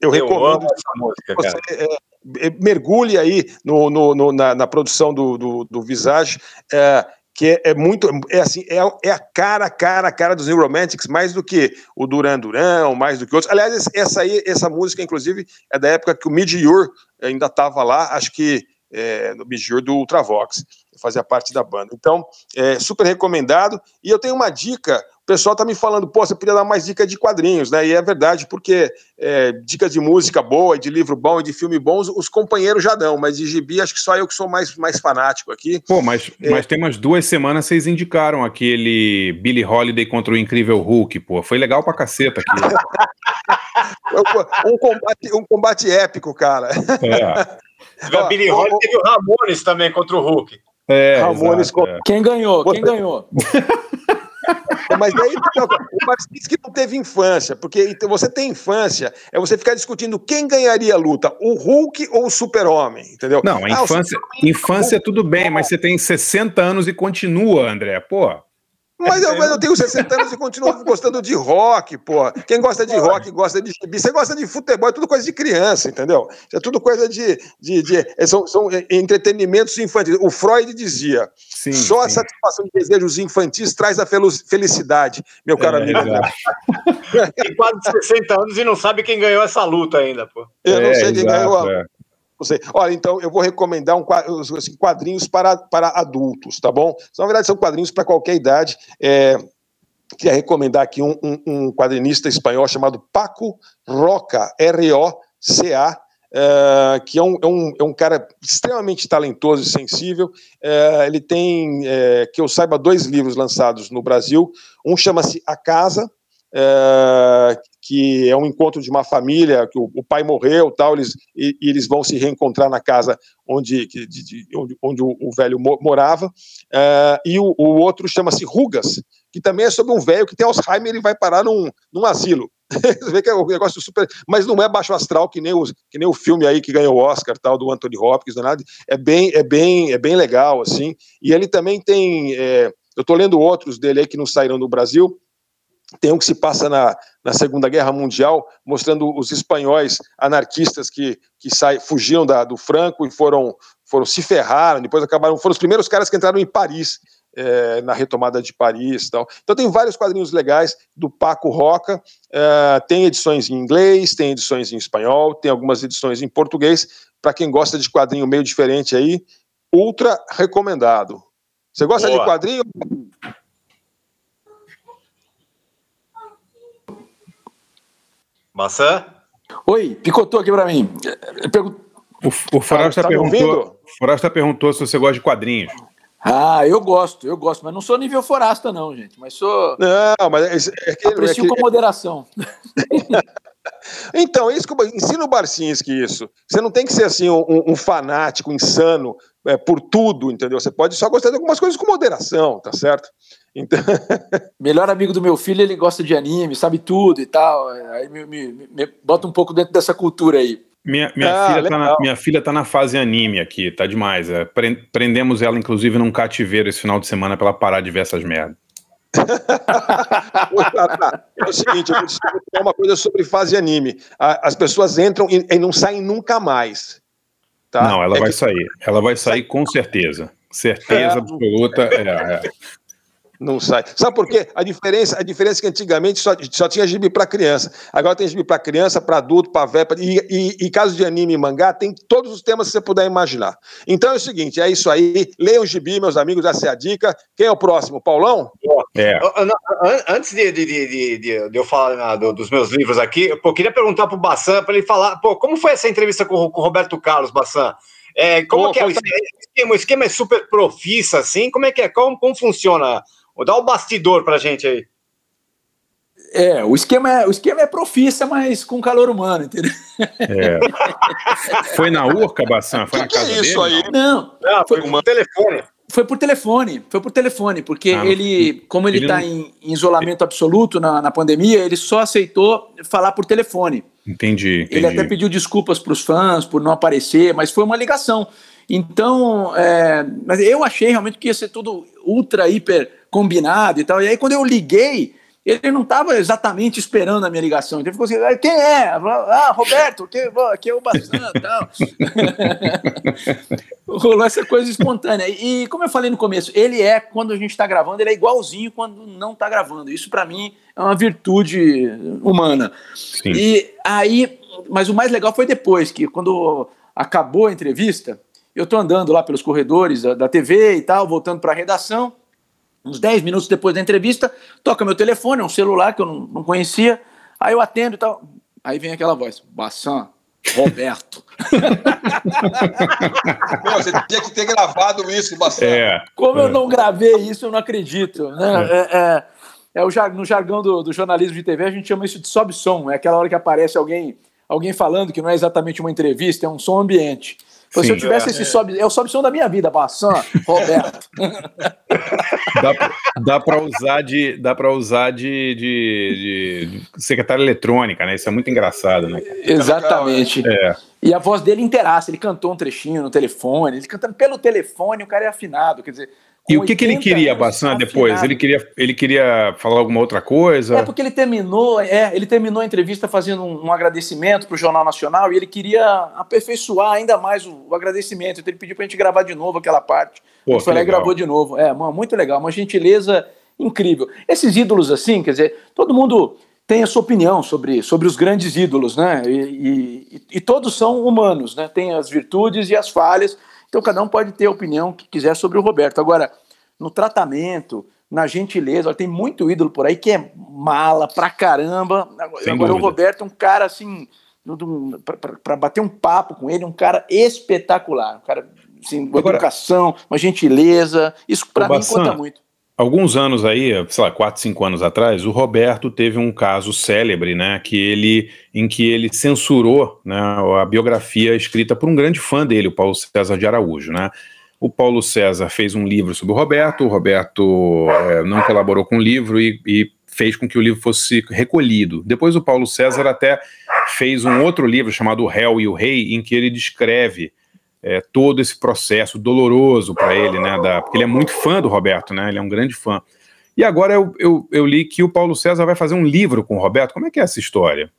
Eu, Eu recomendo música, você é, é, mergulhe aí no, no- no- na, na produção do, do, do Visage, é, que é, é muito, é assim, é, é a cara, cara, cara dos New Romantics, mais do que o Duran Duran, mais do que outros. Aliás, essa aí, essa música, inclusive, é da época que o Mid-Yor ainda estava lá, acho que é, no Mid-Yor do Ultravox, fazia parte da banda. Então, é super recomendado. E eu tenho uma dica, o pessoal tá me falando, pô, você podia dar mais dica de quadrinhos, né? E é verdade, porque é, dicas de música boa, de livro bom e de filme bons, os companheiros já dão, mas de gibi, acho que só eu que sou mais, mais fanático aqui. Pô, mas, mas tem umas duas semanas vocês indicaram aquele Billy Holiday contra o Incrível Hulk, pô. Foi legal pra caceta aquilo. [laughs] um, combate, um combate épico, cara. É. [laughs] Ó, Billy Holiday, teve o Ramones também contra o Hulk. É, Ramones exato, com- é. Quem ganhou? Quem ganhou? [laughs] Mas aí então, o Barcinski não teve infância, porque então, você tem infância, é você ficar discutindo quem ganharia a luta, o Hulk ou o Super-Homem, entendeu? Não, a Ah, infância, infância tudo bem, mas você tem 60 anos e continua, André. Pô, Mas eu, mas eu tenho 60 anos e continuo gostando de rock, pô. Quem gosta de rock gosta de gibi. Você gosta de futebol, é tudo coisa de criança, entendeu? Isso é tudo coisa de. de, de- é, são, são entretenimentos infantis. O Freud dizia: sim. só a sim. satisfação de desejos infantis traz a felicidade, meu caro É, amigo. Tem quase 60 anos e não sabe quem ganhou essa luta ainda, pô. Eu não É, sei quem exato, ganhou. é. Sei. Olha, então eu vou recomendar um, assim, quadrinhos para, para adultos, tá bom? Na verdade, são quadrinhos para qualquer idade. É, queria recomendar aqui um, um, um quadrinista espanhol chamado Paco Roca, R-O-C-A. é, que é um, é, um, é um cara extremamente talentoso e sensível. É, ele tem, é, que eu saiba, dois livros lançados no Brasil. Um chama-se A Casa, que é um encontro de uma família, que o, o pai morreu tal, eles, e, e eles vão se reencontrar na casa onde, de- de- onde, onde o, o velho mo- morava, é, e o, o outro chama-se Rugas, que também é sobre um velho que tem Alzheimer ele vai parar num, num asilo. Você [laughs] vê que é um negócio super. Mas não é baixo astral que nem, os, que nem o filme aí que ganhou o Oscar, tal, do Anthony Hopkins, nada. É bem, é bem, é bem legal, assim. E ele também tem. é, eu estou lendo outros dele aí que não saíram no Brasil. Tem um que se passa na, na Segunda Guerra Mundial, mostrando os espanhóis anarquistas que, que sai, fugiram da, do Franco e foram, foram se ferraram, depois acabaram, foram os primeiros caras que entraram em Paris, eh, na retomada de Paris e tal. Então tem vários quadrinhos legais do Paco Roca, eh, tem edições em inglês, tem edições em espanhol, tem algumas edições em português, para quem gosta de quadrinho meio diferente aí, ultra recomendado. Você gosta Boa. de quadrinho? Maçã? Oi, picotou aqui pra mim. Eu pergun- O, o Forasta tá ouvindo? perguntou, Forasta perguntou se você gosta de quadrinhos. Ah, eu gosto, eu gosto, mas não sou nível forasta, não, gente. Mas sou. Não, mas é, é que, é Aprecio que- com moderação. [laughs] Então, isso que eu- ensina o Barcinski isso. Você não tem que ser assim um, um fanático insano é, por tudo, entendeu? Você pode só gostar de algumas coisas com moderação, tá certo? Então, [laughs] Melhor amigo do meu filho, ele gosta de anime, sabe tudo e tal. Aí me, me- me- bota um pouco dentro dessa cultura aí. Minha, minha, Ah, filha tá na, minha filha tá na fase anime aqui, tá demais. É. Pre- Prendemos ela, inclusive, num cativeiro esse final de semana pra ela parar de ver essas merdas. [laughs] é o seguinte, eu vou te explicar uma coisa sobre fase anime. As pessoas entram e, e não saem nunca mais. Tá? Não, ela É vai que sair. Ela vai sair com certeza. Certeza É. absoluta. É, é. Não sai. Sabe por quê? A diferença, a diferença é que antigamente só, só tinha gibi para criança. Agora tem gibi para criança, para adulto, para velho. pra- E, e, e caso de anime e mangá, tem todos os temas que você puder imaginar. Então é o seguinte: é isso aí. Leiam gibi, meus amigos, essa é a dica. Quem é o próximo? Paulão? É. Antes de, de- de- de- eu falar na- do- dos meus livros aqui, pô, eu queria perguntar pro Bassan para ele falar, pô, como foi essa entrevista com, o- com o Roberto Carlos, Bassan? É, como Pô, que é o esquema? O esquema é super profissa, assim? Como é que é? Como, como funciona? Dá o bastidor pra gente aí. É, o esquema é, o esquema é profissa, mas com calor humano, entendeu? é. Foi na Urca, Bassan? Foi Que na que é casa isso dele? aí? Não, Ah, foi uma- por telefone. foi por telefone, foi por telefone, porque Ah, não. ele, como ele está não- em, em isolamento absoluto na, na pandemia, ele só aceitou falar por telefone. Entendi, entendi. Ele até pediu desculpas para os fãs por não aparecer, mas foi uma ligação. Então, é, mas eu achei realmente que ia ser tudo ultra, hiper combinado e tal. E aí, quando eu liguei, ele não estava exatamente esperando a minha ligação. Então, ele ficou assim: "Ah, quem é? Ah, Roberto, que, aqui é o Bassan e tal. [laughs] Rolou essa coisa espontânea. E como eu falei no começo, ele é, quando a gente está gravando, ele é igualzinho quando não está gravando. Isso, para mim, é uma virtude humana. Sim. E aí, mas o mais legal foi depois, que quando acabou a entrevista, eu tô andando lá pelos corredores da, da TV e tal, voltando para a redação. Uns 10 minutos depois da entrevista, toca meu telefone, é um celular que eu não, não conhecia. Aí eu atendo e tal. Aí vem aquela voz: Bassan, Roberto. [laughs] Meu, você tinha que ter gravado isso, bastante. É. Como eu não gravei isso, eu não acredito. Né? É, é- é o jar- no jargão do, do jornalismo de TV, a gente chama isso de sobe-som. É aquela hora que aparece alguém, alguém falando que não é exatamente uma entrevista, é um som ambiente. Pô, se eu tivesse esse sobe, é o sobe som da minha vida, Bassan, Roberto. [laughs] Dá, para usar de dá para usar de, de, de secretária eletrônica, né? Isso é muito engraçado, né? Exatamente. É. E a voz dele inteiraça, ele cantou um trechinho no telefone, ele cantando pelo telefone, o cara é afinado, quer dizer. E o que, que ele 80 queria, Bassan, depois? Ele queria, ele queria falar alguma outra coisa? É porque ele terminou, é, ele terminou a entrevista fazendo um, um agradecimento para o Jornal Nacional e ele queria aperfeiçoar ainda mais o, o agradecimento. Então ele pediu para a gente gravar de novo aquela parte. Pô, e legal. gravou de novo. É, mano, muito legal, uma gentileza incrível. Esses ídolos assim, quer dizer, todo mundo tem a sua opinião sobre, sobre os grandes ídolos, né? E, e- e todos são humanos, né? Tem as virtudes e as falhas. Então cada um pode ter a opinião que quiser sobre o Roberto. Agora, no tratamento, na gentileza, olha, tem muito ídolo por aí que é mala pra caramba. Agora, Sem agora o dúvida. Roberto é um cara assim, para bater um papo com ele, um cara espetacular. Um cara, assim, uma Agora- educação, uma gentileza. Isso pra Ô, mim Bassan, conta muito. Alguns anos aí, sei lá, 4, 5 anos atrás, o Roberto teve um caso célebre, né, que ele, em que ele censurou né, a biografia escrita por um grande fã dele, o Paulo César de Araújo, né. O Paulo César fez um livro sobre o Roberto, o Roberto eh, não colaborou com o livro e, e fez com que o livro fosse recolhido. Depois o Paulo César até fez um outro livro chamado O Réu e o Rei, em que ele descreve é, todo esse processo doloroso para ele, né? Da, porque ele é muito fã do Roberto, né? Ele é um grande fã. E agora eu, eu, eu li que o Paulo César vai fazer um livro com o Roberto. Como é que é essa história?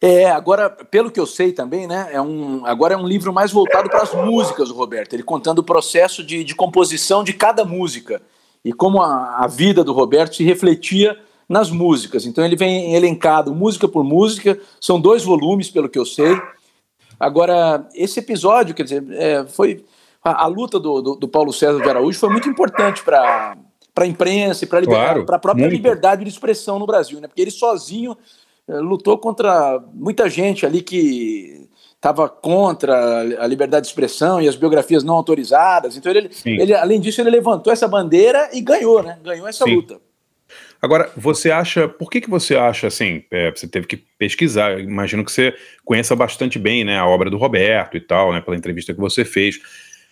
É, agora, pelo que eu sei também, né, é um, agora é um livro mais voltado para as músicas do Roberto, ele contando o processo de, de composição de cada música e como a, a vida do Roberto se refletia nas músicas. Então ele vem elencado música por música, são dois volumes, pelo que eu sei. Agora, esse episódio, quer dizer, é, foi a, a luta do, do, do Paulo César de Araújo foi muito importante para para a imprensa e para Claro, a própria muito. liberdade de expressão no Brasil, né? Porque ele sozinho eh, lutou contra muita gente ali que estava contra a liberdade de expressão e as biografias não autorizadas. Então ele, ele além disso ele levantou essa bandeira e ganhou, né? Ganhou essa Sim. luta. Agora, você acha, por que, que você acha assim? é, você teve que pesquisar, imagino que você conheça bastante bem né, a obra do Roberto e tal, né, pela entrevista que você fez.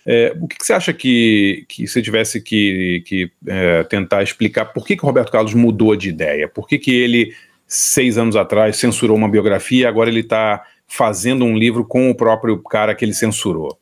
É, o que, que você acha que, que você tivesse que, que é, tentar explicar por que, que o Roberto Carlos mudou de ideia? Por que, que ele, seis anos atrás, censurou uma biografia e agora ele está fazendo um livro com o próprio cara que ele censurou?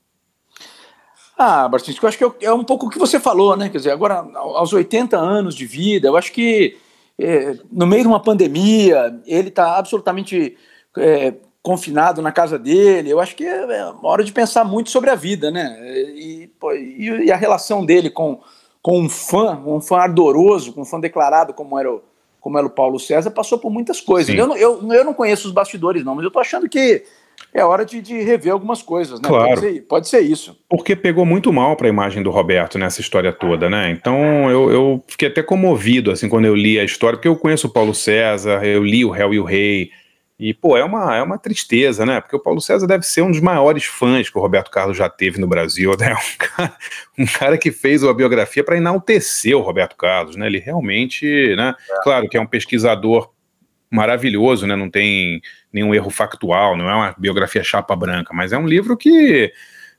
Ah, Barcinski, eu acho que é é um pouco o que você falou, né? Quer dizer, agora, aos 80 anos de vida, eu acho que é, no meio de uma pandemia, ele está absolutamente é, confinado na casa dele. Eu acho que é, é uma hora de pensar muito sobre a vida, né? E, pô, e- a relação dele com, com um fã, um fã ardoroso, com um fã declarado como era o, como era o Paulo César, passou por muitas coisas. Eu, não- eu, eu não conheço os bastidores, não, mas eu tô achando que é hora de, de rever algumas coisas, né? Claro. Pode ser, pode ser isso. Porque pegou muito mal para a imagem do Roberto nessa história toda, né? Então eu, eu fiquei até comovido assim quando eu li a história, porque eu conheço o Paulo César, eu li o Réu e o Rei, e pô, é uma, é uma tristeza, né? Porque o Paulo César deve ser um dos maiores fãs que o Roberto Carlos já teve no Brasil, [laughs] né? Um cara, um cara que fez a biografia para enaltecer o Roberto Carlos, né? Ele realmente, né? Claro que é um pesquisador maravilhoso, né? Não tem nenhum erro factual, não é uma biografia chapa branca, mas é um livro que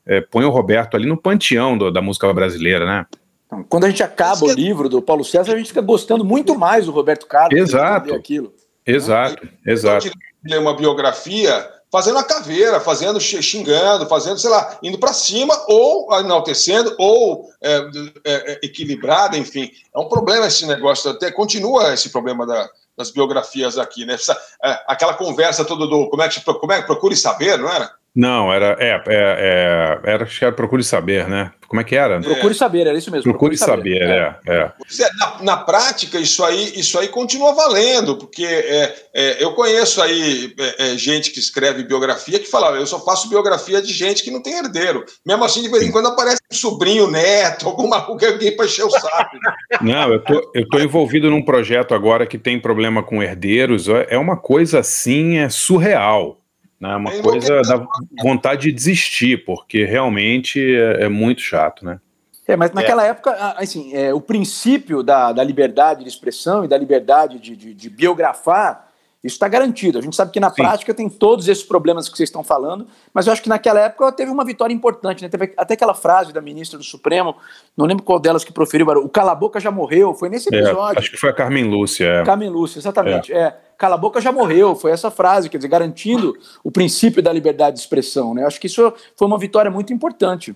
é, põe o Roberto ali no panteão do- da música brasileira, né? Então, Quando a gente acaba o livro do Paulo César, a gente fica gostando muito mais do Roberto Carlos. Exato. entender Aquilo. Exato, exato. ler uma biografia fazendo a caveira, fazendo xi- xingando, fazendo, sei lá, indo para cima ou enaltecendo ou é, é, é, equilibrada, enfim. É um problema esse negócio, até continua esse problema da- das biografias aqui, né? É, aquela conversa toda do como é que como é procure saber, não era? Não, era, é, é, é, era, acho que era Procure Saber, né? Como é que era? Procure saber, era isso mesmo. Procure Saber, é, é. Pois é, Na, na prática, isso aí, isso aí continua valendo, porque é, é, eu conheço aí é, é, gente que escreve biografia que fala, eu só faço biografia de gente que não tem herdeiro. Mesmo assim, de vez em quando aparece um sobrinho, neto, alguma alguém para encher o saco. [laughs] Não, eu tô, eu tô envolvido num projeto agora que tem problema com herdeiros. É uma coisa assim, é surreal. Né? Uma É coisa da vontade de desistir, porque realmente é, é muito chato, né? É, mas naquela época, a- assim, é, o princípio da, da liberdade de expressão e da liberdade de, de- de biografar, Isso está garantido. A gente sabe que na Sim. prática tem todos esses problemas que vocês estão falando, mas eu acho que naquela época teve uma vitória importante. Né? Teve até aquela frase da ministra do Supremo, não lembro qual delas que proferiu, o cala boca já morreu. Foi nesse É, episódio. acho que foi a Carmen Lúcia. é. Carmen Lúcia, exatamente. É. Cala a boca já morreu, foi essa frase, quer dizer, garantindo o princípio da liberdade de expressão. Né? Acho que isso foi uma vitória muito importante.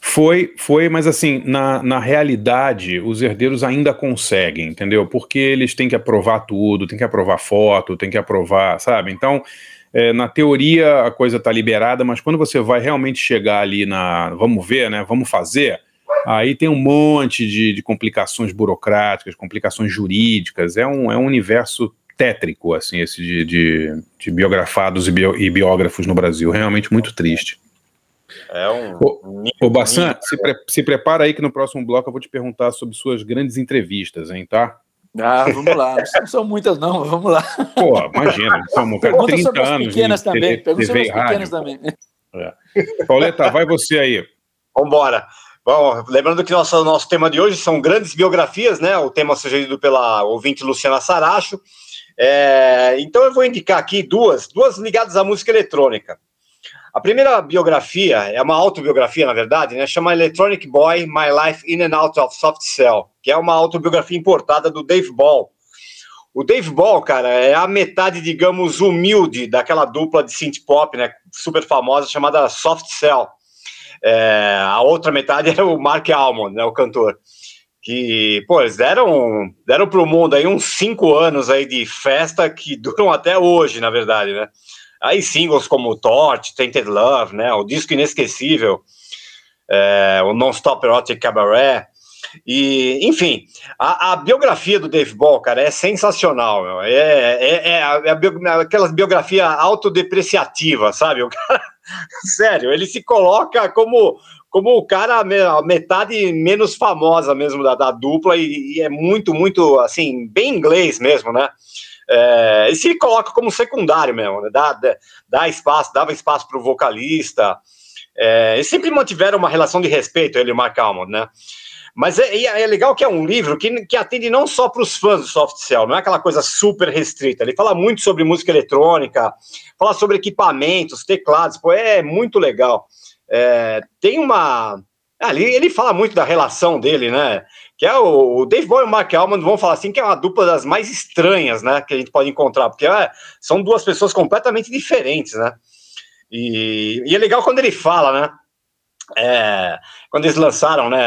Foi, foi, mas assim, na, na realidade, os herdeiros ainda conseguem, entendeu? Porque eles têm que aprovar tudo, têm que aprovar foto, têm que aprovar, sabe? Então, é, na teoria a coisa está liberada, mas quando você vai realmente chegar ali na. Vamos ver, né? Vamos fazer. Aí tem um monte de, de complicações burocráticas, complicações jurídicas. É um, é um universo tétrico, assim, esse de, de, de biografados e, bio- e biógrafos no Brasil. Realmente muito triste. É um. Ô, Ô, Bassan, se, pre- se prepara aí que no próximo bloco eu vou te perguntar sobre suas grandes entrevistas, hein, tá? Ah, vamos lá. Não são muitas, não, mas vamos lá. Pô, imagina, [laughs] cara, Pergunta 30 sobre as anos pequenas de também. Pergunta sobre as rádio. pequenas também. Pauleta, vai você aí. Vambora. Bom, lembrando que nosso, nosso tema de hoje são grandes biografias, né? O tema sugerido pela ouvinte Luciana Saracho. É, então eu vou indicar aqui duas, duas ligadas à música eletrônica. A primeira biografia é uma autobiografia, na verdade, né? Chama Electronic Boy: My Life in and Out of Soft Cell, que é uma autobiografia importada do Dave Ball. O Dave Ball, cara, é a metade, digamos, humilde daquela dupla de synth pop, né? Super famosa chamada Soft Cell. É, a outra metade [laughs] era o Mark Almond, né, o cantor. Que, pô, eles deram, deram pro mundo aí uns cinco anos aí de festa que duram até hoje, na verdade, né? Aí singles como Torch, Tainted Love, né? O disco inesquecível, é, o Non-Stop Erotic Cabaret. E, enfim, a, a biografia do Dave Ball, cara, é sensacional. meu. É, é, é, a, é a bio- aquelas biografia autodepreciativa, sabe? O cara, [laughs] sério, ele se coloca como, como o cara, a metade menos famosa mesmo da, da dupla, e, e é muito, muito, assim, bem inglês mesmo, né? É, ele se coloca como secundário mesmo, né? dá, dá, dá espaço, dava espaço para o vocalista. É, eles sempre mantiveram uma relação de respeito, ele e o Mark Almond, né? Mas é, e é legal que é um livro que, que atende não só para os fãs do Soft Cell, não é aquela coisa super restrita. Ele fala muito sobre música eletrônica, fala sobre equipamentos, teclados, pô, é muito legal. É, tem uma. Ali ele fala muito da relação dele, né? Que é o, o Dave Bowie e o Mark Almond vão falar assim que é uma dupla das mais estranhas, né? Que a gente pode encontrar, porque é, são duas pessoas completamente diferentes, né? E, e é legal quando ele fala, né? É, quando eles lançaram, né,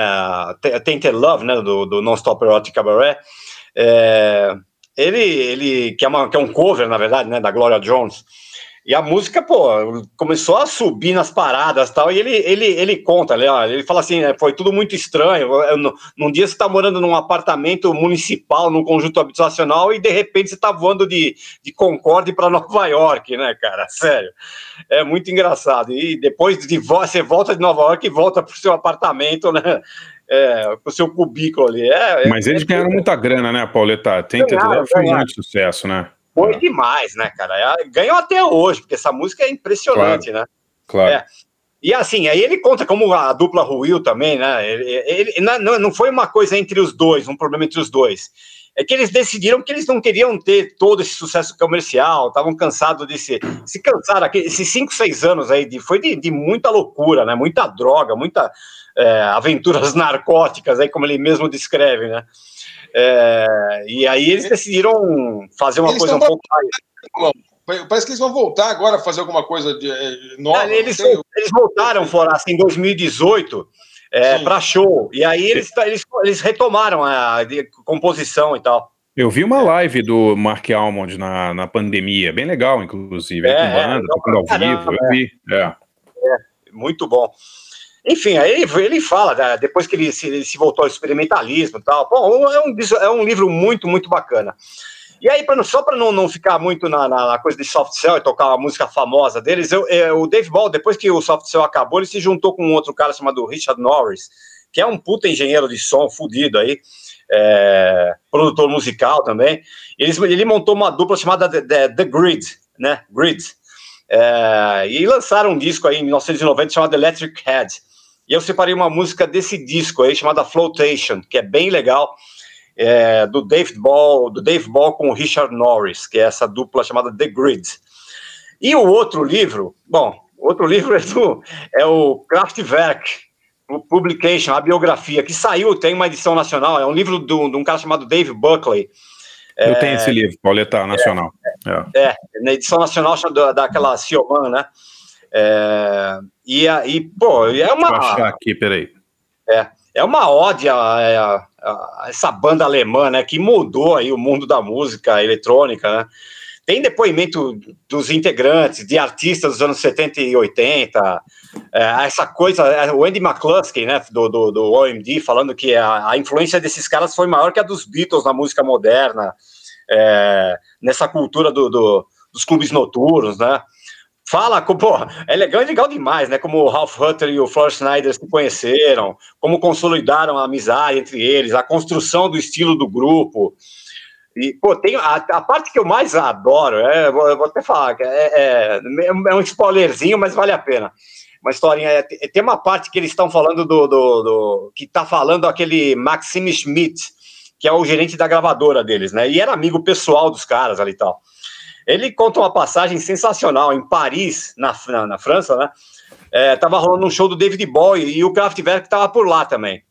Tainted Love, né, do, do Non-Stop Erotic Cabaret, é, ele, ele que, é uma, que é um cover, na verdade, né, da Gloria Jones, e a música, pô, começou a subir nas paradas e tal, e ele, ele, ele conta, ele, ó, ele fala assim, é, foi tudo muito estranho, num- dia você tá morando num apartamento municipal, num conjunto habitacional, e de repente você tá voando de, de Concorde para Nova York, né, cara, [laughs] sério, é muito engraçado, e depois de vo você volta de Nova York e volta pro seu apartamento, né, é, pro seu cubículo ali, é, é- Mas eles é- ganharam muita grana, né, Pauleta? Tainted Ganharam, foi muito sucesso, né? Foi demais, né, cara? É, Ganhou até hoje, porque essa música é impressionante, né? Claro. É. E assim, aí ele conta como a dupla ruiu também, né? Ele, ele- não- não, foi uma coisa entre os dois, um problema entre os dois. É que eles decidiram que eles não queriam ter todo esse sucesso comercial, estavam cansados desse. Se cansaram, aqui, esses cinco, seis anos aí, de, foi de, de muita loucura, né? Muita droga, muita é, aventuras [laughs] narcóticas, aí, como ele mesmo descreve, né? É, e aí eles decidiram fazer uma Eles coisa um pouco mais. Parece que eles vão voltar agora a fazer alguma coisa de, eh, nova. Ah, eles, não eles voltaram fora assim, em 2018 é, para show. E aí eles, eles, eles retomaram a composição e tal. Eu vi uma live do Mark Almond na, na pandemia, bem legal, inclusive. É, É, é, banda, tocando ao vivo, eu vi. É. Muito bom. Enfim, aí ele, fala, né, depois que ele se, ele se voltou ao experimentalismo e tal. Bom, é um, é um livro muito, muito bacana. E aí, pra, só para não, não ficar muito na, na- coisa de soft cell e tocar uma música famosa deles, eu, é, o Dave Ball, depois que o soft cell acabou, ele se juntou com um outro cara chamado Richard Norris, que é um puta engenheiro de som fudido aí, é, produtor musical também. Eles, ele montou uma dupla chamada The, The- The Grid, né? Grid. É, e lançaram um disco aí em 1990 chamado Electric Head. E eu separei uma música desse disco aí chamada Flotation, que é bem legal. é, do Dave Ball, do Dave Ball com o Richard Norris, que é essa dupla chamada The Grid. E o outro livro, bom, outro livro [laughs] é, do, é o Kraftwerk, o Publication, a biografia, que saiu, tem uma edição nacional, é um livro do- de um cara chamado Dave Buckley. Eu tenho esse livro, Pauleta Nacional. É. É, na edição nacional da, daquela Sioman, né? É, e aí, pô, é Deixa eu achar uma, aqui, peraí. é uma ode a, a- a essa banda alemã, né? Que mudou aí o mundo da música eletrônica, né? Tem depoimento dos integrantes, de artistas dos anos 70 e 80, é, essa coisa, é, o Andy McCluskey, né, do, do, do OMD, falando que a, a influência desses caras foi maior que a dos Beatles na música moderna, é, nessa cultura do, do- dos clubes noturnos, né? Fala, pô, é legal, é legal demais, né? Como o Ralph Hutter e o Floyd Snyder se conheceram, como consolidaram a amizade entre eles, a construção do estilo do grupo. E, pô, tem a, a parte que eu mais adoro, é, vou, vou até falar, que é, é, é um spoilerzinho, mas vale a pena. Uma historinha, é, tem tem uma parte que eles estão falando do, do, do- que tá falando aquele Maxime Schmidt, que é o gerente da gravadora deles, né? E era amigo pessoal dos caras ali e tal. Ele conta uma passagem sensacional em Paris, na, na, na França, né? É, tava rolando um show do David Bowie e o Kraftwerk tava por lá também.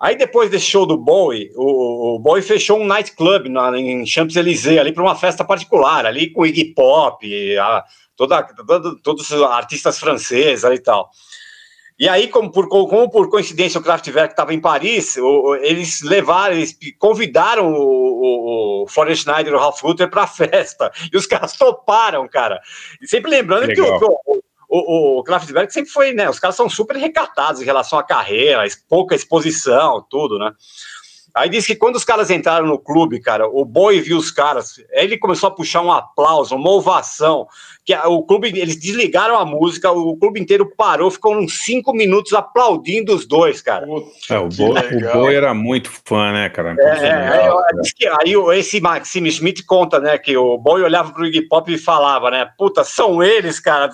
Aí depois desse show do Bowie, o, o Bowie fechou um nightclub na, em Champs-Élysées ali para uma festa particular, ali com Iggy Pop, a, toda, toda- todos os artistas franceses e tal. E aí, como por, como por coincidência o Kraftwerk estava em Paris, o- eles levaram, eles convidaram o, o, o Schneider e o Ralph Hutter para a [laughs] festa. E os caras toparam, cara. E sempre lembrando que, Legal. o, o, o, o Kraftwerk sempre foi, né? Os caras são super recatados em relação à carreira, pouca exposição, tudo, né? Aí diz que quando os caras entraram no clube, cara, o Boy viu os caras, aí ele começou a puxar um aplauso, uma ovação, que a- o clube, eles desligaram a música, o clube inteiro parou, ficou uns cinco minutos aplaudindo os dois, cara. É, o, Que Bo, legal. o Boi era muito fã, né, cara? É, é, aí, aí esse Maxime Schmidt conta, né, que o Boy olhava pro Iggy Pop e falava, né, puta, são eles, cara,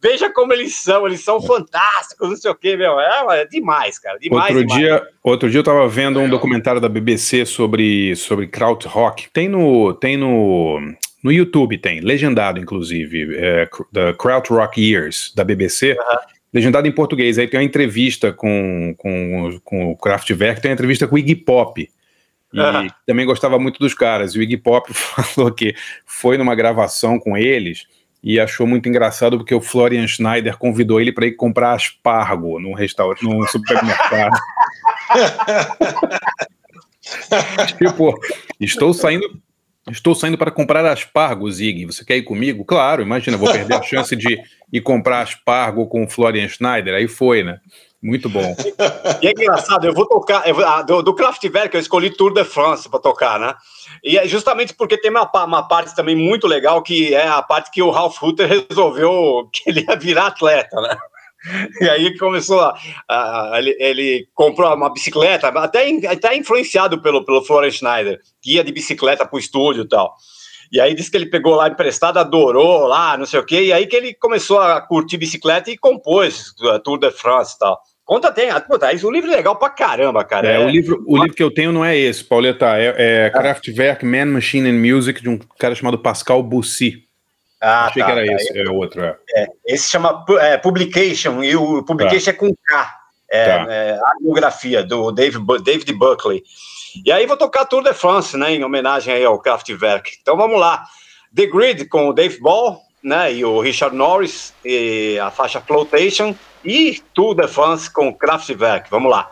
veja como eles são, eles são fantásticos, não sei o que, meu, é, é demais, cara, demais, Outro demais. dia, outro dia eu tava vendo um documentário da BBC sobre, sobre krautrock. Tem no, tem no, no YouTube, tem, legendado, inclusive, é, The Krautrock Years, da BBC, legendado em português. Aí tem uma entrevista com, com, com o Kraftwerk, tem uma entrevista com o Iggy Pop. E também gostava muito dos caras. E o Iggy Pop [laughs] falou que foi numa gravação com eles e achou muito engraçado porque o Florian Schneider convidou ele para ir comprar aspargo num restaurante, num supermercado. [laughs] [laughs] tipo, estou saindo, estou saindo para comprar aspargo, Zig. Você quer ir comigo? Claro, imagina, vou perder a chance de ir comprar aspargo com o Florian Schneider. Aí foi, né? Muito bom. E é engraçado, eu vou tocar, eu vou- ah, do, do Kraftwerk eu escolhi Tour de France para tocar, né? E é justamente porque tem uma, uma parte também muito legal, que é a parte que o Ralph Hutter resolveu [laughs] que ele ia virar atleta, né? [laughs] E aí começou a, a- ele, ele comprou uma bicicleta, até, até influenciado pelo, pelo Florian Schneider, que ia de bicicleta pro estúdio e tal. E aí disse que ele pegou lá emprestado, adorou lá, não sei o quê, e aí que ele começou a curtir bicicleta e compôs a Tour de France e tal. Conta tem, ah, puta, isso, o livro é legal pra caramba, cara. É, o, livro, o livro que eu tenho não é esse, Pauleta. É, é Kraftwerk, Man, Machine and Music, de um cara chamado Pascal Bussy. Ah, Achei tá, que era tá. esse, é outro. É. Esse chama é, Publication, e o Publication é com K. É, Tá. é a biografia do Dave, David Buckley. E aí vou tocar Tour de France, né, em homenagem aí ao Kraftwerk. Então vamos lá. The Grid com o Dave Ball, né, e o Richard Norris, e a faixa Flotation, e Tour de France com o Kraftwerk. Vamos lá.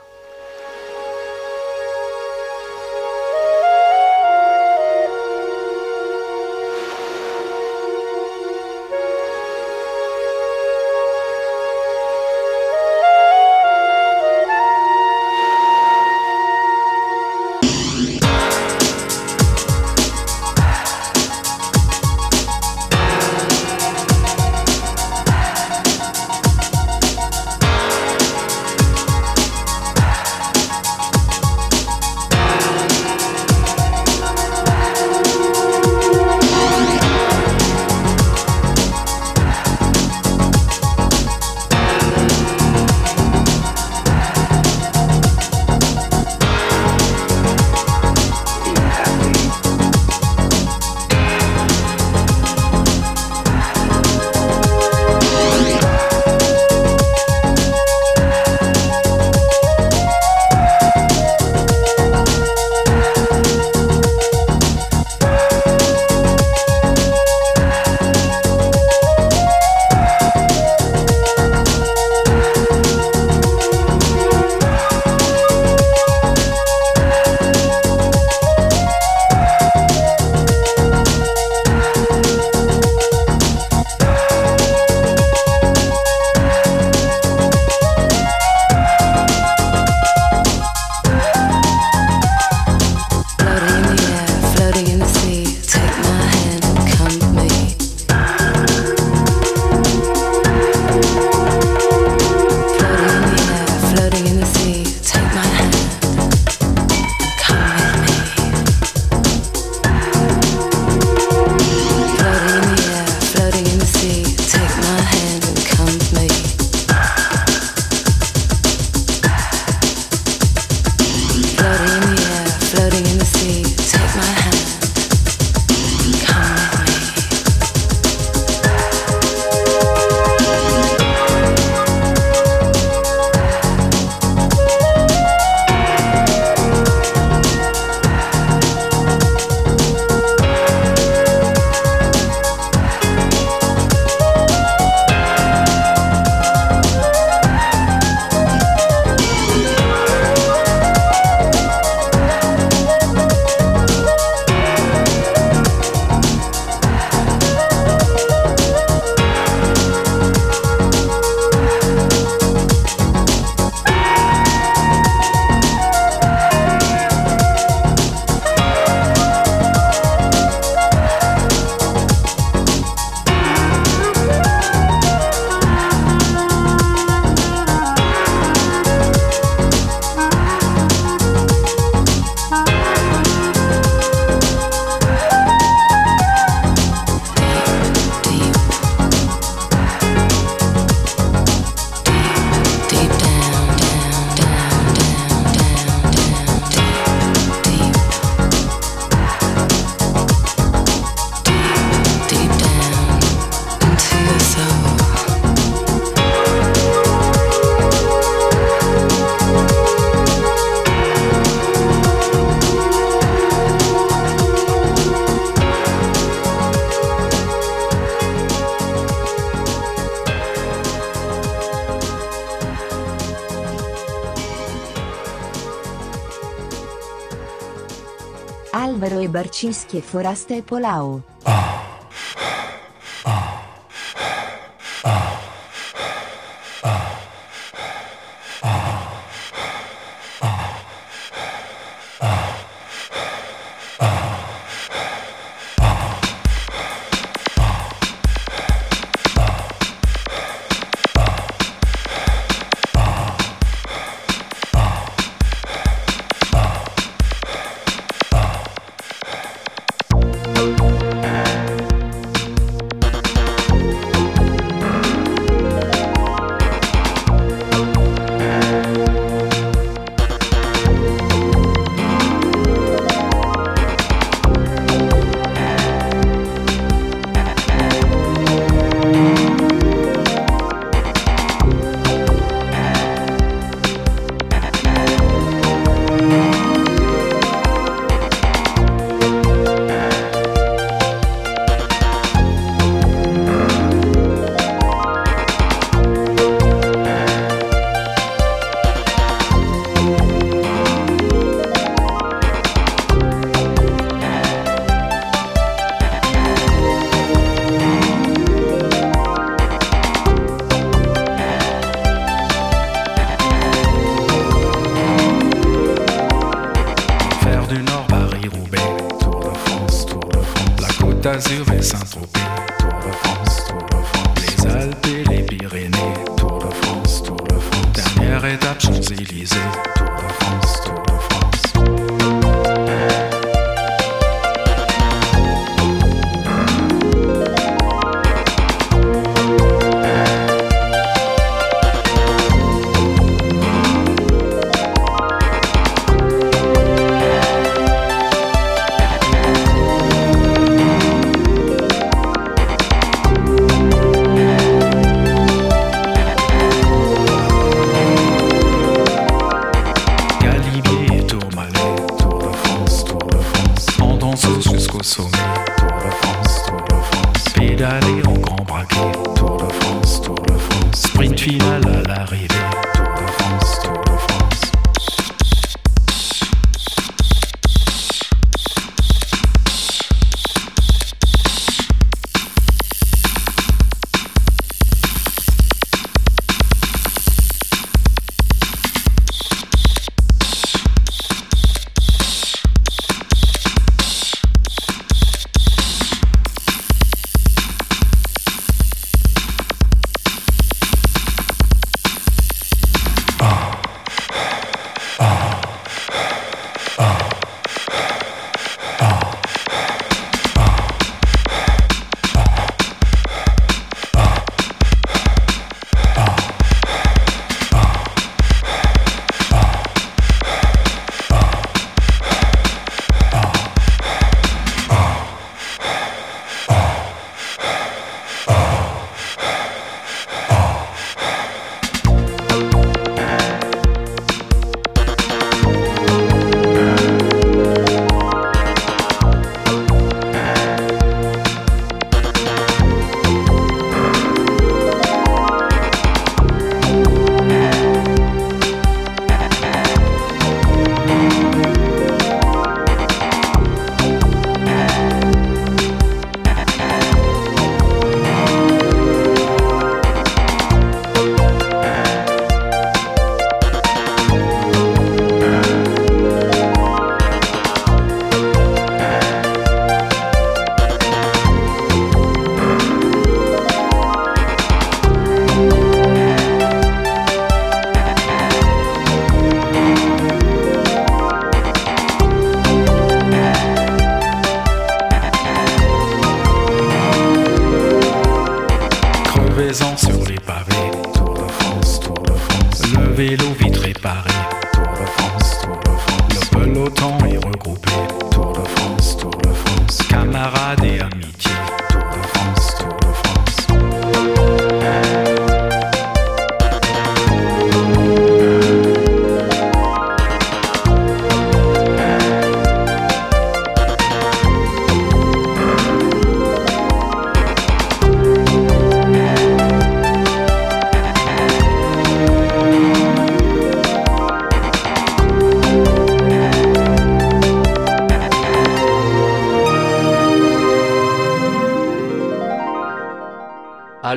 Barcinski e Forasta e Polao.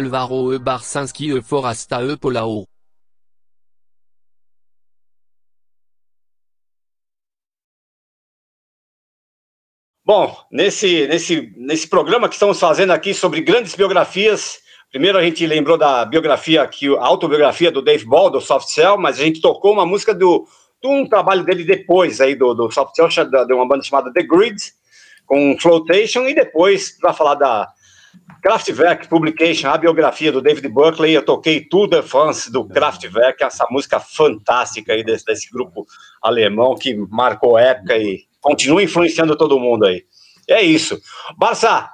Alvaro E. Barcinski E. Forasta E. Polao. Bom, nesse, nesse, nesse programa que estamos fazendo aqui sobre grandes biografias, primeiro a gente lembrou da biografia, que, a autobiografia do Dave Ball, do Soft Cell, mas a gente tocou uma música do, de um trabalho dele depois aí do, do Soft Cell, de uma banda chamada The Grid, com Flotation, e depois, para falar da Kraftwerk Publication, a biografia do David Buckley, eu toquei Tour de France do Kraftwerk, essa música fantástica aí desse, desse grupo alemão que marcou época e continua influenciando todo mundo aí. É isso. Barça,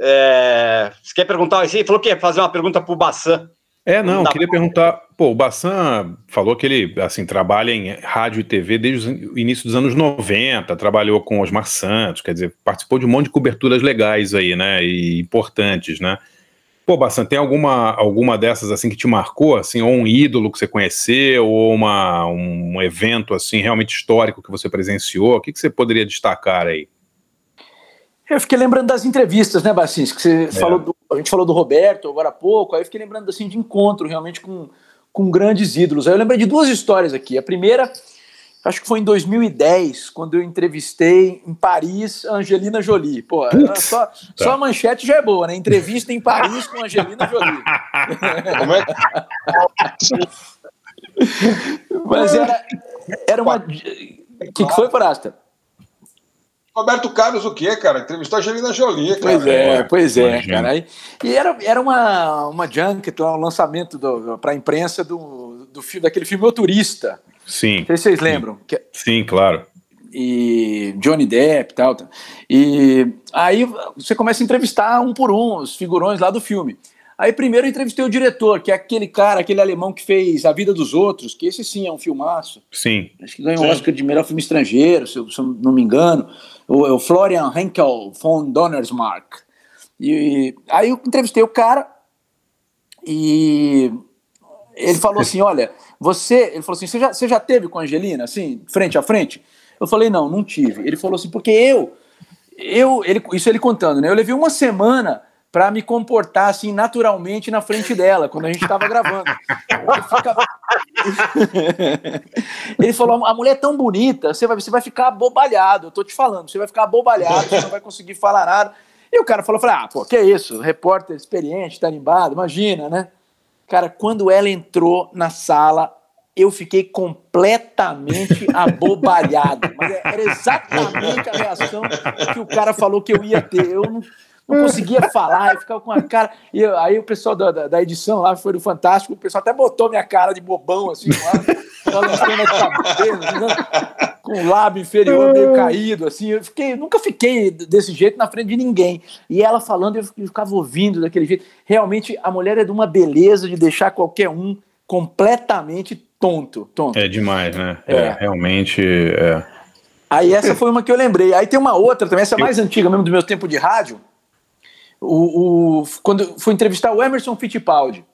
é, você quer perguntar? Você falou que ia fazer uma pergunta para o Bassan. É, não, Dá queria pra- perguntar. Pô, o Bassan falou que ele assim trabalha em rádio e TV desde o início dos anos 90, trabalhou com Osmar Santos, quer dizer, participou de um monte de coberturas legais aí, né? E importantes, né? Pô, Bassan, tem alguma, alguma dessas assim que te marcou, assim, ou um ídolo que você conheceu, ou uma, um evento assim realmente histórico que você presenciou? O que, que você poderia destacar aí? Eu fiquei lembrando das entrevistas, né, Bacins? Que você É. falou do- a gente falou do Roberto agora há pouco, aí eu fiquei lembrando assim, de encontro realmente com, com grandes ídolos. Aí eu lembrei de duas histórias aqui. A primeira, acho que foi em 2010, quando eu entrevistei em Paris a Angelina Jolie. Pô, Putz, só, só a manchete já é boa, né? Entrevista em Paris com a Angelina Jolie. [laughs] Como é que Mas era, era uma. O que, que foi, Parasta? Roberto Carlos o quê, cara? Entrevistou a Angelina Jolie, cara. Pois é, pois é, imagina. cara. Aí- E era, era uma, uma junket, lá, um lançamento para a imprensa do, do filme, daquele filme O Turista. Sim, Não sei se vocês lembram. Que, sim, claro. e Johnny Depp e tal, tal. E aí você começa a entrevistar um por um os figurões lá do filme. Aí primeiro eu entrevistei o diretor, que é aquele cara, aquele alemão que fez A Vida dos Outros, que esse sim é um filmaço. Sim. Acho que ganhou um Sim. Oscar de melhor filme estrangeiro, se eu, se eu não me engano. O, o Florian Henkel von Donnersmarck. E aí eu entrevistei o cara e ele falou assim: Olha, você. Ele falou assim: você já, você já teve com a Angelina, assim, frente a frente? Eu falei: Não, não tive. Ele falou assim: Porque eu. eu ele, isso ele contando, né? Eu levei uma semana para me comportar assim naturalmente na frente dela quando a gente estava gravando. Eu ficava- [laughs] ele falou: a mulher é tão bonita, você vai, você vai ficar abobalhado. Eu tô te falando, você vai ficar abobalhado, você não vai conseguir falar nada. E o cara falou: ah, pô, que isso? Repórter experiente, tarimbado, imagina, né? Cara, quando ela entrou na sala, eu fiquei completamente abobalhado. Mas era exatamente a reação que o cara falou que eu ia ter. Eu não, não conseguia falar, eu ficava com a cara. E eu- aí o pessoal da, da, da edição lá foi do Fantástico, o pessoal até botou minha cara de bobão, assim, lá, balançando a cabeça, né? com o lábio inferior meio caído, assim. Eu fiquei, nunca fiquei desse jeito na frente de ninguém. E ela falando, eu ficava ouvindo daquele jeito. Realmente, a mulher é de uma beleza de deixar qualquer um completamente tonto. tonto. É demais, né? É. É, realmente. É. Aí essa foi uma que eu lembrei. Aí tem uma outra também, essa é mais antiga mesmo do meu tempo de rádio. O, o- quando fui entrevistar o Emerson Fittipaldi.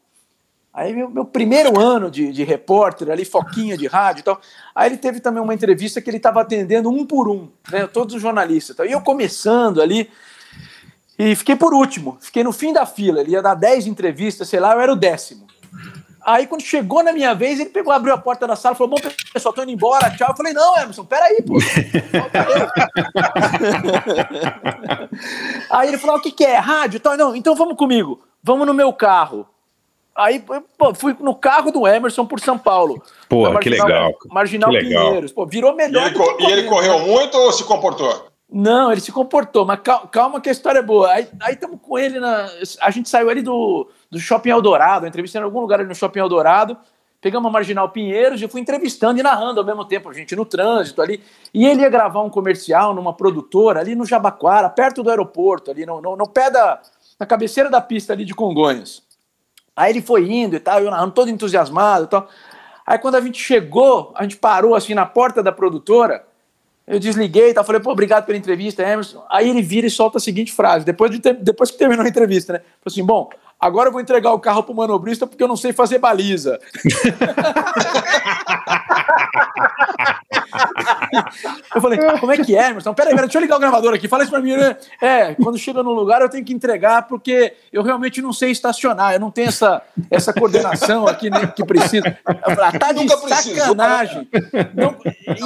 Aí meu, meu primeiro ano de, de repórter ali, foquinha de rádio e tal. Aí ele teve também uma entrevista que ele estava atendendo um por um, né, todos os jornalistas. tal. E eu começando ali, e fiquei por último, fiquei no fim da fila. Ele ia dar 10 entrevistas, sei lá, eu era o décimo. Aí quando chegou na minha vez, ele pegou, abriu a porta da sala e falou: Bom, pessoal, tô indo embora, tchau. Eu falei: Não, Emerson, peraí, pô. [laughs] Aí ele falou: O que, que é? Rádio? Então, não, então vamos comigo, vamos no meu carro. Aí pô, fui no carro do Emerson por São Paulo. Pô, Na que Marginal- legal. Marginal Que legal. Pinheiros. Pô, virou E melhor. ele, do co- que e ele correu muito ou se comportou? Não, ele se comportou, mas cal- calma que a história é boa. Aí estamos com ele na. A gente saiu ali do, do Shopping Eldorado, a entrevista em algum lugar ali no Shopping Eldorado. Pegamos a Marginal Pinheiros e eu fui entrevistando e narrando ao mesmo tempo, a gente no trânsito ali. E ele ia gravar um comercial numa produtora ali no Jabaquara, perto do aeroporto, ali no, no, no pé da. na cabeceira da pista ali de Congonhas. Aí ele foi indo e tal, eu narrando todo entusiasmado e tal. Aí quando a gente chegou, a gente parou assim na porta da produtora. Eu desliguei e tal, falei, pô, obrigado pela entrevista, Emerson. Aí ele vira e solta a seguinte frase, depois, de ter- depois que terminou a entrevista, né? Falei assim, bom, agora eu vou entregar o carro pro manobrista porque eu não sei fazer baliza. [laughs] Eu falei, como é que é, Emerson? Peraí, peraí, deixa eu ligar o gravador aqui. Fala isso pra mim, né? É, quando chega num lugar eu tenho que entregar porque eu realmente não sei estacionar, eu não tenho essa, essa coordenação aqui né, que precisa. Eu falei, ah, tá de sacanagem. Não-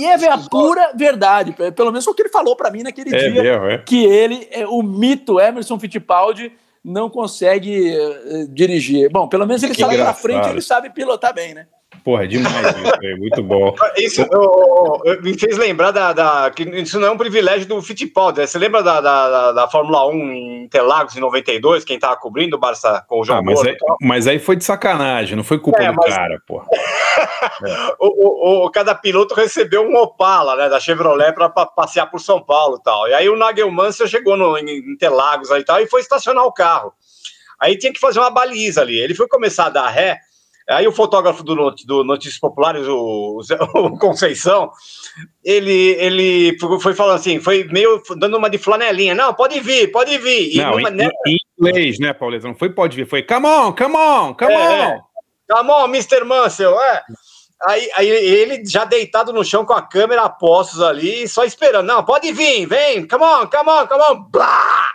e é a pura verdade, pelo menos foi o que ele falou pra mim naquele É dia, mesmo, é? que ele, é, o mito Emerson Fittipaldi, não consegue eh, dirigir. Bom, pelo menos ele Que sabe engraçado. frente, ele sabe pilotar bem, né? Porra, é demais isso, é muito bom. [laughs] Isso ô, ô, me fez lembrar da, da- que isso não é um privilégio do Fittipaldi. né? Você lembra da, da, da- Fórmula 1 em Interlagos em 92, quem tava cobrindo o Barça com o João Ah, mas, Moro? aí, mas aí foi de sacanagem, não foi culpa É, do mas- cara, porra. [laughs] o, o- o- cada piloto recebeu um Opala, né, da Chevrolet para passear por São Paulo e tal. E aí o Nagelmansell chegou no, em Interlagos aí e tal e foi estacionar o carro. Aí tinha que fazer uma baliza ali. Ele foi começar a dar ré. Aí o fotógrafo do, Not- do Notícias Populares, o, [laughs] o Conceição, ele, ele foi falando assim, foi meio dando uma de flanelinha. Não, pode vir, pode vir. E Não, numa- em, né, em inglês, né, Pauleta? Não foi pode vir, foi come on, come on, come É, on. Come on, Mr. Mansell, é. Aí, aí ele já deitado no chão com a câmera a postos ali, só esperando. Não, pode vir, vem, come on, come on, come on. Blá!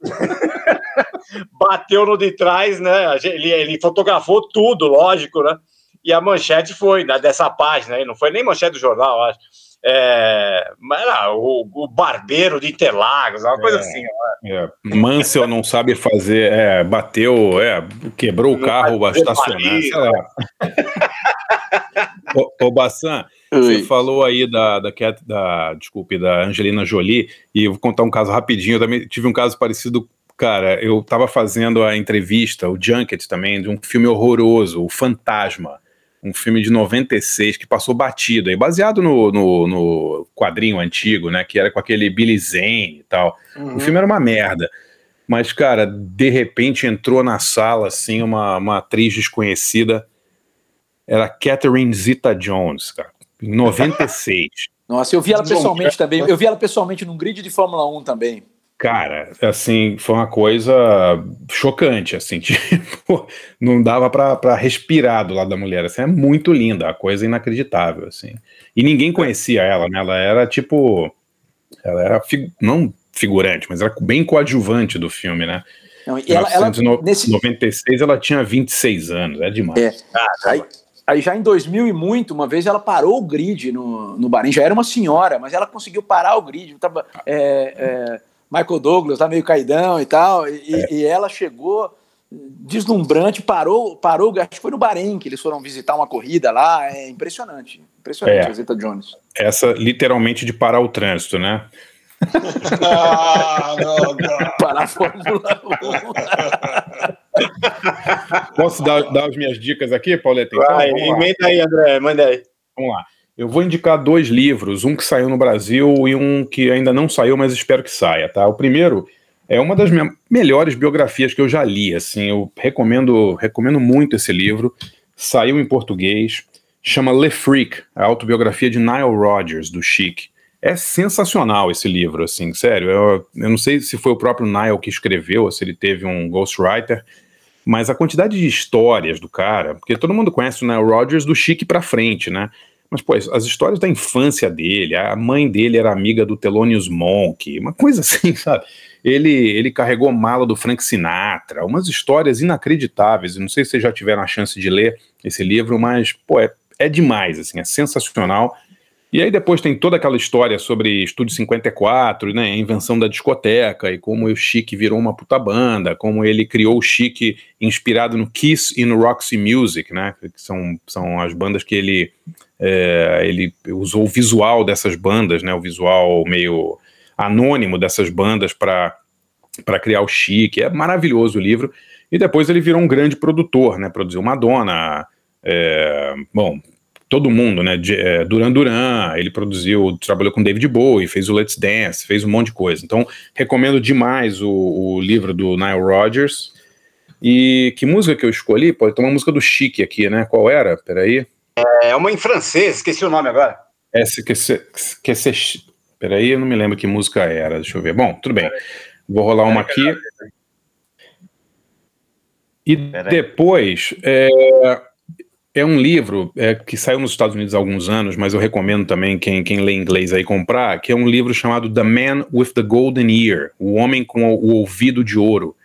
[laughs] Bateu no de trás, né? Ele, ele fotografou tudo, lógico, né? E a manchete foi né, dessa página aí, não foi nem manchete do jornal, acho. É, mas era o, o barbeiro de Interlagos, uma coisa É. assim. É, Mansell não sabe fazer, é, bateu, é, quebrou o carro baliza. sei lá. [laughs] ô, ô Bassan, você falou aí da, da, Cat- da, desculpe, da Angelina Jolie, e eu vou contar um caso rapidinho, eu também tive um caso parecido, cara, eu tava fazendo a entrevista, o Junket também, de um filme horroroso, O Fantasma, um filme de 96 que passou batido aí, baseado no, no, no quadrinho antigo, né, que era com aquele Billy Zane e tal. O filme era uma merda. Mas, cara, de repente entrou na sala, assim, uma, uma atriz desconhecida. Era Catherine Zeta-Jones, cara. Em 96. [laughs] Nossa, eu vi ela pessoalmente também. Eu vi ela pessoalmente num grid de Fórmula 1 também. Cara, assim, foi uma coisa chocante, assim, [laughs] tipo, não dava pra, pra respirar do lado da mulher, assim, é muito linda, a coisa inacreditável, assim. E ninguém conhecia ela, né, ela era, tipo, ela era, fi- não figurante, mas era bem coadjuvante do filme, né. Não, e Em ela- ela- 1996 ela tinha 26 anos, é demais. É. Aí, aí já em 2000 e muito, uma vez ela parou o grid no, no Bahrein, já era uma senhora, mas ela conseguiu parar o grid. Tava, é, é, Michael Douglas tá meio caidão e tal, e, É. e ela chegou deslumbrante, parou, parou, acho que foi no Bahrein que eles foram visitar uma corrida lá, é impressionante, impressionante É. a Zeta Jones. Essa literalmente de parar o trânsito, né? Ah, não, não. [laughs] Parar a Fórmula Posso dar, dar as minhas dicas aqui, Pauleta? Então, Vai, lá. emenda aí, André, manda aí. Vamos lá. Eu vou indicar dois livros, um que saiu no Brasil e um que ainda não saiu, mas espero que saia, tá? O primeiro é uma das minhas melhores biografias que eu já li, assim, eu recomendo, recomendo muito esse livro. Saiu em português, chama Le Freak, a autobiografia de Nile Rodgers, do Chic. É sensacional esse livro, assim, sério. Eu, eu não sei se foi o próprio Nile que escreveu, ou se ele teve um ghostwriter, mas a quantidade de histórias do cara, porque todo mundo conhece o Nile Rodgers do Chic pra frente, né? Mas, pô, as histórias da infância dele, a mãe dele era amiga do Thelonious Monk, uma coisa [laughs] assim, sabe? Ele, ele carregou mala do Frank Sinatra, umas histórias inacreditáveis. Eu não sei se vocês já tiveram a chance de ler esse livro, mas, pô, é, é demais, assim, é sensacional. E aí depois tem toda aquela história sobre Estúdio 54, né, a invenção da discoteca e como o Chic virou uma puta banda, como ele criou o Chic inspirado no Kiss e no Roxy Music, né, que são, são as bandas que ele, é, ele usou o visual dessas bandas, né, o visual meio anônimo dessas bandas para criar o Chic. É maravilhoso o livro. E depois ele virou um grande produtor, né, produziu Madonna, é, bom, todo mundo, né? é, Duran Duran, ele produziu, trabalhou com David Bowie, fez o Let's Dance, fez um monte de coisa. Então, recomendo demais o, o livro do Nile Rodgers. E que música que eu escolhi? Pode ter uma música do Chique aqui, né? Qual era? Peraí. É uma em francês, esqueci o nome agora. Que se, peraí, eu não me lembro que música era. Deixa eu ver. Bom, tudo bem. Vou rolar uma aqui. E depois, é, é um livro é, que saiu nos Estados Unidos há alguns anos, mas eu recomendo também quem, quem lê inglês aí comprar, que é um livro chamado The Man with the Golden Ear, O Homem com o, o Ouvido de Ouro,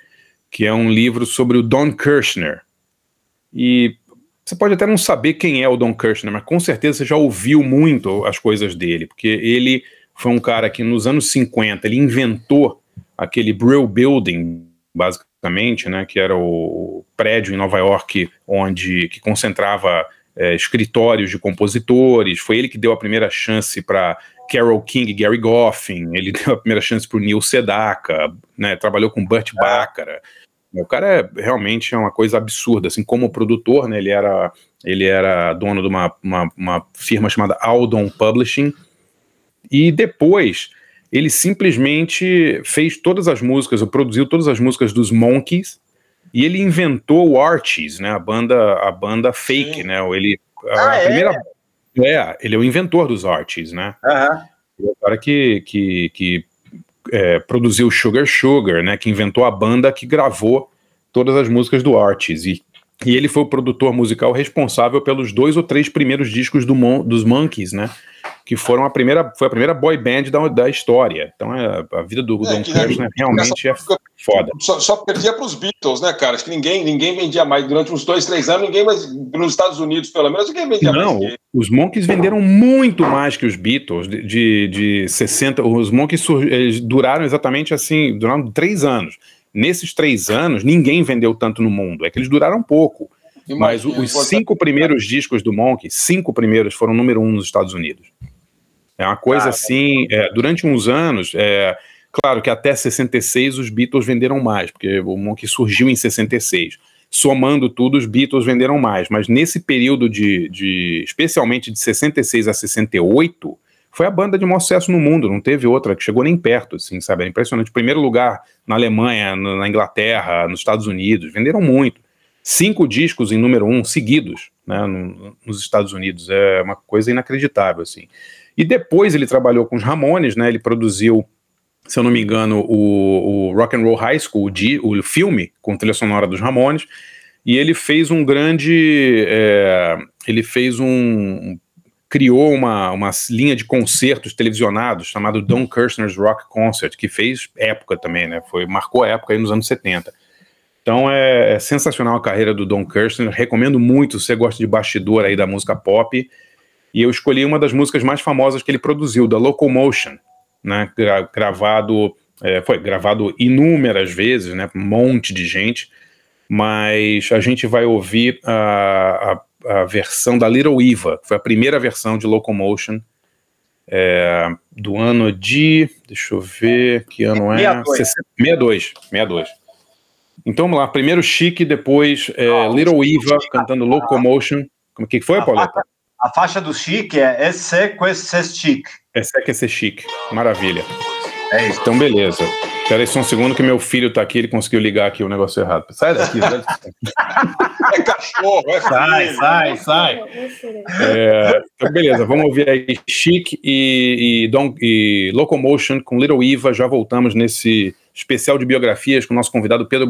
que é um livro sobre o Don Kirshner. E você pode até não saber quem é o Don Kirshner, mas com certeza você já ouviu muito as coisas dele, porque ele foi um cara que nos anos 50 ele inventou aquele Brill Building, basicamente, né, que era o prédio em Nova York onde que concentrava é, escritórios de compositores. Foi ele que deu a primeira chance para Carole King e Gary Goffin. Ele [laughs] deu a primeira chance para o Neil Sedaka, né, trabalhou com Burt Bacharach. O cara é realmente é uma coisa absurda, assim, como produtor, né, ele era, ele era dono de uma, uma, uma firma chamada Aldon Publishing, e depois ele simplesmente fez todas as músicas, ou produziu todas as músicas dos Monkeys, e ele inventou o Archies, né, a banda, a banda fake, Sim. né, ele, a, ah, primeira... É? é? ele é o inventor dos Archies, né, uhum. o cara que, que, que é, produziu Sugar Sugar, né, que inventou a banda que gravou todas as músicas do Artis. E, e ele foi o produtor musical responsável pelos dois ou três primeiros discos do Mon dos Monkeys, né? Que foram a primeira, foi a primeira boy band da, da história. Então é, a vida do é, Don Kirshner realmente é foda. Só, só perdia para os Beatles, né, cara? Acho que ninguém, ninguém vendia mais. Durante uns dois, três anos, ninguém mais. Nos Estados Unidos, pelo menos, ninguém vendia Não, mais. Não, os Monkeys venderam muito mais que os Beatles. De, de, de 60. Os Monkeys duraram exatamente assim, duraram três anos. Nesses três anos, ninguém vendeu tanto no mundo. É que eles duraram pouco. Imagina, mas os cinco primeiros discos do Monk, cinco primeiros, foram número um nos Estados Unidos. É uma coisa ah, assim. É, durante uns anos, é, claro que até 66 os Beatles venderam mais, porque o Monk surgiu em 66. Somando tudo, os Beatles venderam mais. Mas nesse período de, de especialmente de 66 a 68, foi a banda de maior sucesso no mundo, não teve outra que chegou nem perto, assim, sabe? É impressionante. Primeiro lugar na Alemanha, na Inglaterra, nos Estados Unidos, venderam muito. Cinco discos em número um seguidos, né, no, nos Estados Unidos, é uma coisa inacreditável, assim. E depois ele trabalhou com os Ramones, né? Ele produziu, se eu não me engano, o, o Rock and Roll High School, o, o filme com trilha sonora dos Ramones. E ele fez um grande, é, ele fez um criou uma, uma linha de concertos televisionados chamado Don Kirshner's Rock Concert, que fez época também, né? Foi, marcou época aí nos anos 70. Então é, é sensacional a carreira do Don Kirshner, recomendo muito se você gosta de bastidor aí da música pop. E eu escolhi uma das músicas mais famosas que ele produziu, da Locomotion, né? Gra gravado, é, foi gravado inúmeras vezes, né? Um monte de gente, mas a gente vai ouvir a, a a versão da Little Eva, que foi a primeira versão de Locomotion é, do ano de. Deixa eu ver que ano é. 62. 62. 62. Então vamos lá, primeiro Chique, depois é, ah, Little Eva cantando Locomotion. Como que foi, Pauleta? A faixa do Chique é Esse Quesse Chic. Esse Quesse Chic. Maravilha. É isso. Então, beleza. Espera aí só um segundo que meu filho tá aqui, ele conseguiu ligar aqui o negócio errado. Sai daqui, [laughs] sai É cachorro, é Sai, sai, sai. É, então, beleza, vamos ouvir aí Chic e, e, Don, e Locomotion com Little Eva. Já voltamos nesse especial de biografias com o nosso convidado Pedro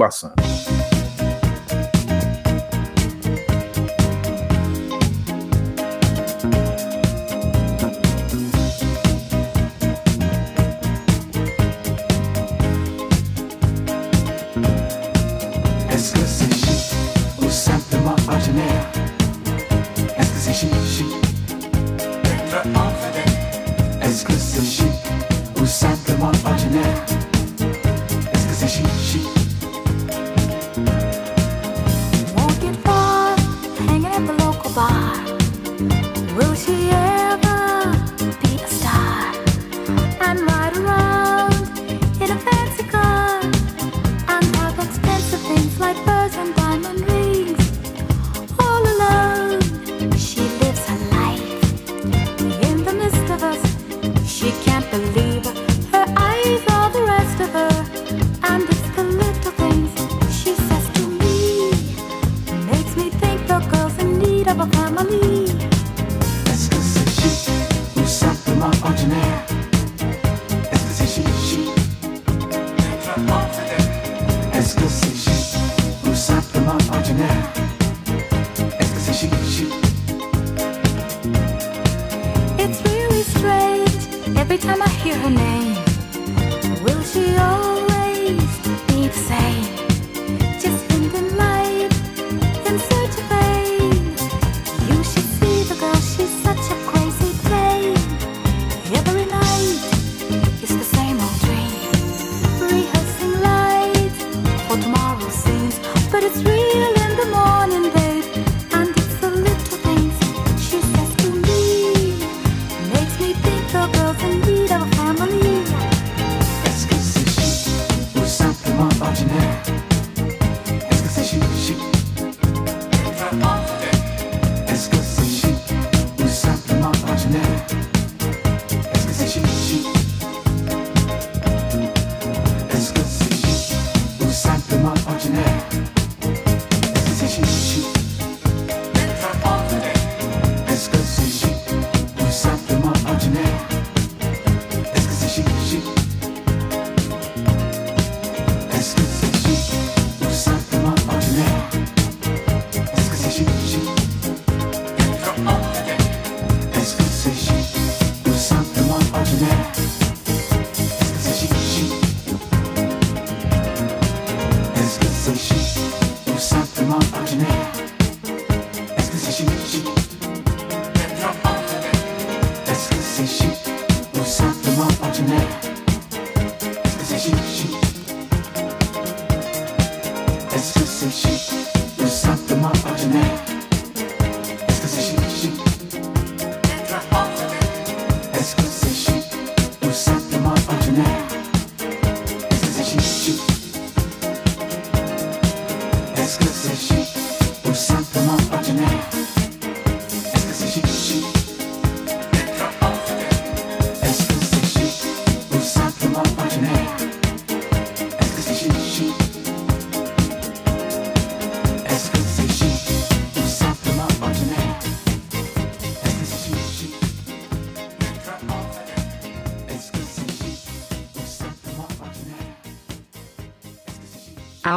she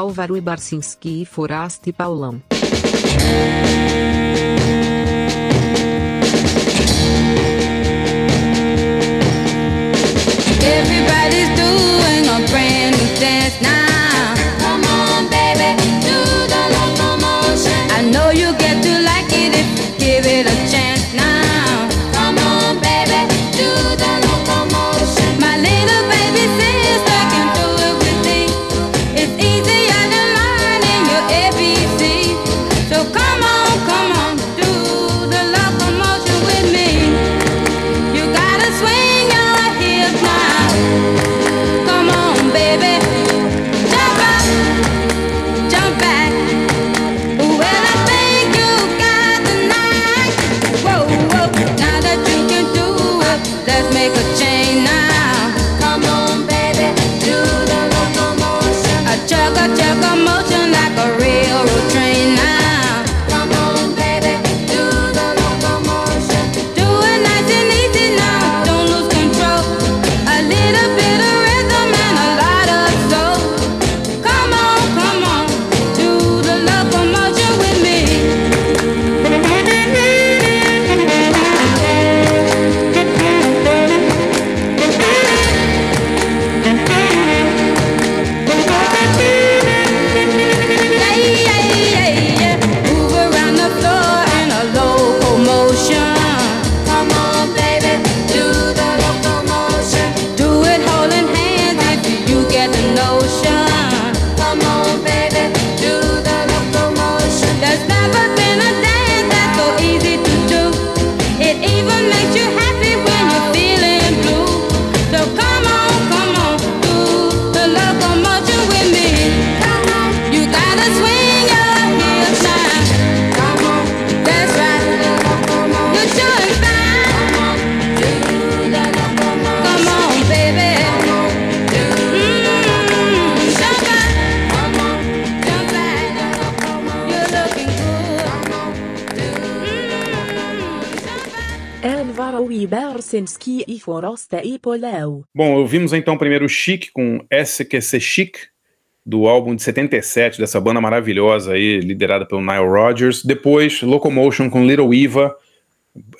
Álvaro Barcinski e Foraste Paulão. Every foroste e. Bom, ouvimos então primeiro Chic com SQC Chic, do álbum de 77, dessa banda maravilhosa aí, liderada pelo Nile Rodgers. Depois, Locomotion com Little Eva,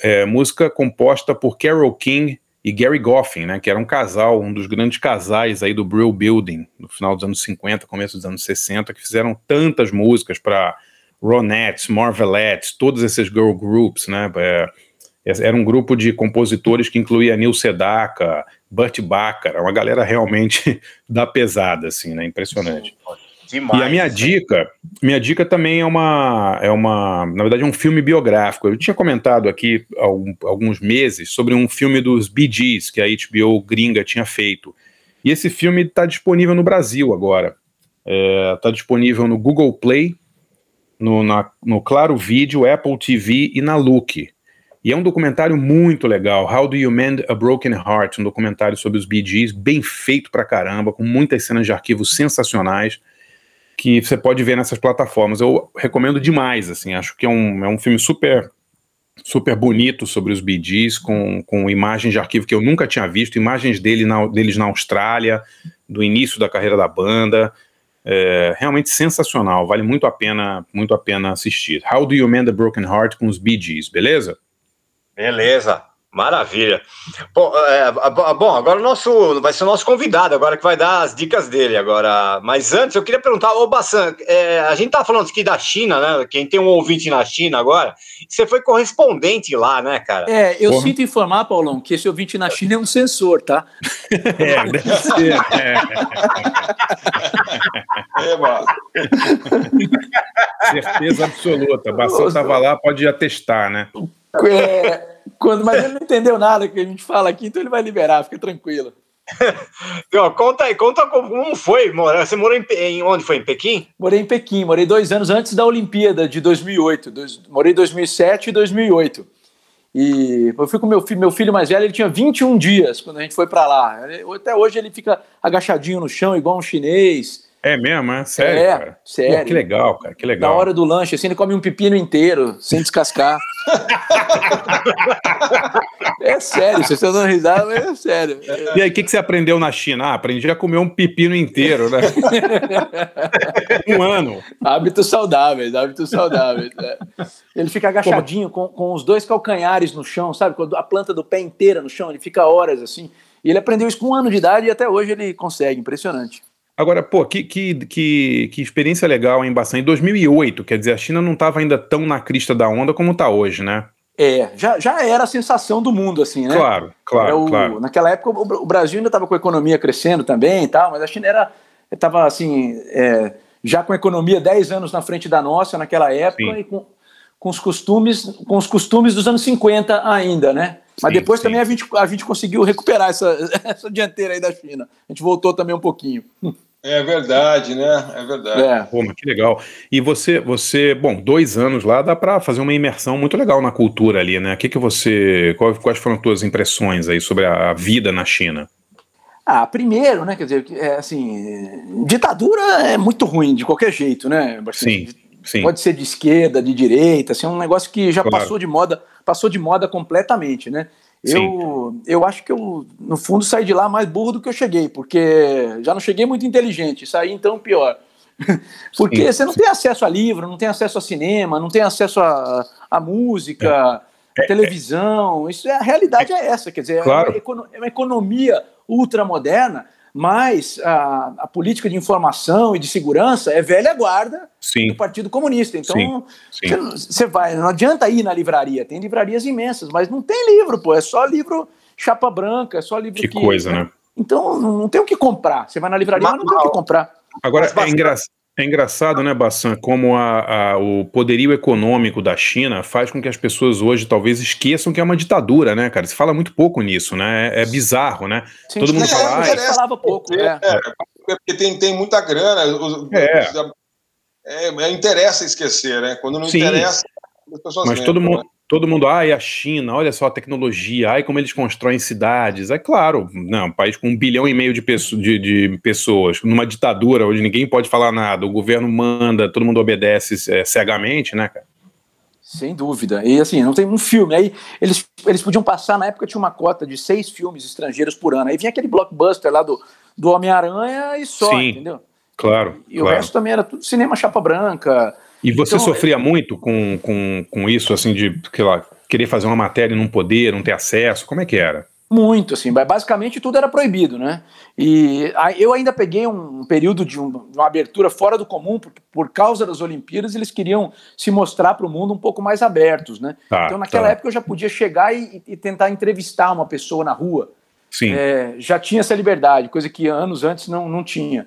é, música composta por Carole King e Gary Goffin, né, que era um casal, um dos grandes casais aí do Brill Building, no final dos anos 50, começo dos anos 60, que fizeram tantas músicas para Ronettes, Marvelettes, todos esses girl groups, né, é, era um grupo de compositores que incluía Neil Sedaka, Burt Bacharach, uma galera realmente [laughs] da pesada, assim, né, impressionante. Demais. E a minha dica, minha dica também é uma, é uma, na verdade é um filme biográfico. Eu tinha comentado aqui há algum- alguns meses sobre um filme dos Bee Gees que a HBO gringa tinha feito. E esse filme está disponível no Brasil agora. Está disponível no Google Play, no, na- no Claro Vídeo, Apple TV e na Look. E é um documentário muito legal, How Do You Mend a Broken Heart, um documentário sobre os Gees, bem feito pra caramba, com muitas cenas de arquivo sensacionais que você pode ver nessas plataformas. Eu recomendo demais, assim, acho que é um, é um filme super super bonito sobre os Gees, com, com imagens de arquivo que eu nunca tinha visto, imagens dele na, deles na Austrália, do início da carreira da banda. É, realmente sensacional, vale muito a pena, muito a pena assistir. How Do You Mend a Broken Heart com os Gees, beleza? Beleza, maravilha. Bom, é, bom, agora o nosso vai ser o nosso convidado agora que vai dar as dicas dele agora. Mas antes eu queria perguntar, ô Bassan, é, a gente tá falando aqui da China, né? Quem tem um ouvinte na China agora, você foi correspondente lá, né, cara? É, eu Porra. sinto informar, Paulão, que esse ouvinte na China é um sensor, tá? É, deve ser. [laughs] Certeza absoluta. Bassan estava lá, pode atestar, né? É, quando, mas ele não entendeu nada que a gente fala aqui, então ele vai liberar, fica tranquilo. [laughs] Ó, conta aí, conta como foi morar. Você morou em, em onde foi? Em Pequim? Morei em Pequim, morei dois anos antes da Olimpíada de 2008. Dois, morei em 2007 e 2008. E eu fui com meu filho, meu filho mais velho, ele tinha 21 dias quando a gente foi pra lá. Até hoje ele fica agachadinho no chão, igual um chinês. É mesmo, é? Sério, É, cara? sério. Pô, que legal, cara, que legal. Na hora do lanche, assim, ele come um pepino inteiro, sem descascar. [laughs] é sério, vocês estão dando risada, mas é sério. E aí, o que, que você aprendeu na China? Ah, aprendi a comer um pepino inteiro, né? [laughs] um ano. Hábitos saudáveis, hábitos saudáveis. é. Ele fica agachadinho com, com os dois calcanhares no chão, sabe? Com a planta do pé inteira no chão, ele fica horas assim. E ele aprendeu isso com um ano de idade e até hoje ele consegue, impressionante. Agora, pô, que, que, que, que experiência legal, hein, Bassan? Em 2008, quer dizer, a China não estava ainda tão na crista da onda como está hoje, né? É, já, já era a sensação do mundo, assim, né? Claro, claro, Era o- claro. Naquela época o, o Brasil ainda estava com a economia crescendo também e tal, mas a China era estava assim, é, já com a economia 10 anos na frente da nossa naquela época Sim. e com, com os costumes com os costumes dos anos 50 ainda, né? Mas Sim, depois sim. também a gente, a gente conseguiu recuperar essa, [laughs] essa dianteira aí da China. A gente voltou também um pouquinho. É verdade, né? É verdade. Pô, mas que legal. E você, você, bom, dois anos lá dá para fazer uma imersão muito legal na cultura ali, né? O que que você, qual- quais foram as tuas impressões aí sobre a, vida na China? Ah, primeiro, né? Quer dizer, é, assim, ditadura é muito ruim de qualquer jeito, né? Sim, sim. Pode ser de esquerda, de direita, assim, é um negócio que já Claro. passou de moda, passou de moda completamente, né? Eu, eu acho que eu, no fundo, saí de lá mais burro do que eu cheguei, porque já não cheguei muito inteligente, saí então pior. [laughs] Porque Sim, você não tem acesso a livro, não tem acesso a cinema, não tem acesso a, a música, É, a televisão. Isso é, a realidade é, essa, quer dizer, Claro. é, uma é uma economia ultramoderna, mas a, a política de informação e de segurança é velha guarda Sim. do Partido Comunista. Então, você vai, não adianta ir na livraria, tem livrarias imensas, mas não tem livro, pô, é só livro chapa branca, é só livro Que que. coisa, né? Então não, tem o que comprar. Você vai na livraria, mas não tem o que comprar. Agora, é, engra- é engraçado, né, Bassan, como a- a- o poderio econômico da China faz com que as pessoas hoje talvez esqueçam que é uma ditadura, né, cara? Se fala muito pouco nisso, né? É, é bizarro, né? Todo mundo fala, ah, falava pouco. É, É. é, porque tem, tem muita grana. os- É. os- é, é, interessa esquecer, né? Quando não Sim. interessa, as pessoas Mas lembram, todo mundo, né? Todo mundo, ai, a China, olha só a tecnologia, ai, como eles constroem cidades. É claro, não, um país com um bilhão e meio de, pesso- de- de pessoas, numa ditadura onde ninguém pode falar nada, o governo manda, todo mundo obedece é, cegamente, né, cara? Sem dúvida. E assim, não tem um filme. Aí eles, eles podiam passar, na época tinha uma cota de seis filmes estrangeiros por ano. Aí vinha aquele blockbuster lá do, do Homem-Aranha e só, Sim, entendeu? Claro. E o claro. resto também era tudo cinema chapa branca. E você Então, sofria muito com, com, com isso, assim, de, lá, querer fazer uma matéria e não poder, não ter acesso? Como é que era? Muito, assim, ba- basicamente tudo era proibido, né? E eu ainda peguei um período de, de uma abertura fora do comum, porque por causa das Olimpíadas eles queriam se mostrar para o mundo um pouco mais abertos, né? Tá, então naquela tá. época eu já podia chegar e, e tentar entrevistar uma pessoa na rua. Sim. É, já tinha essa liberdade, coisa que anos antes não, não tinha.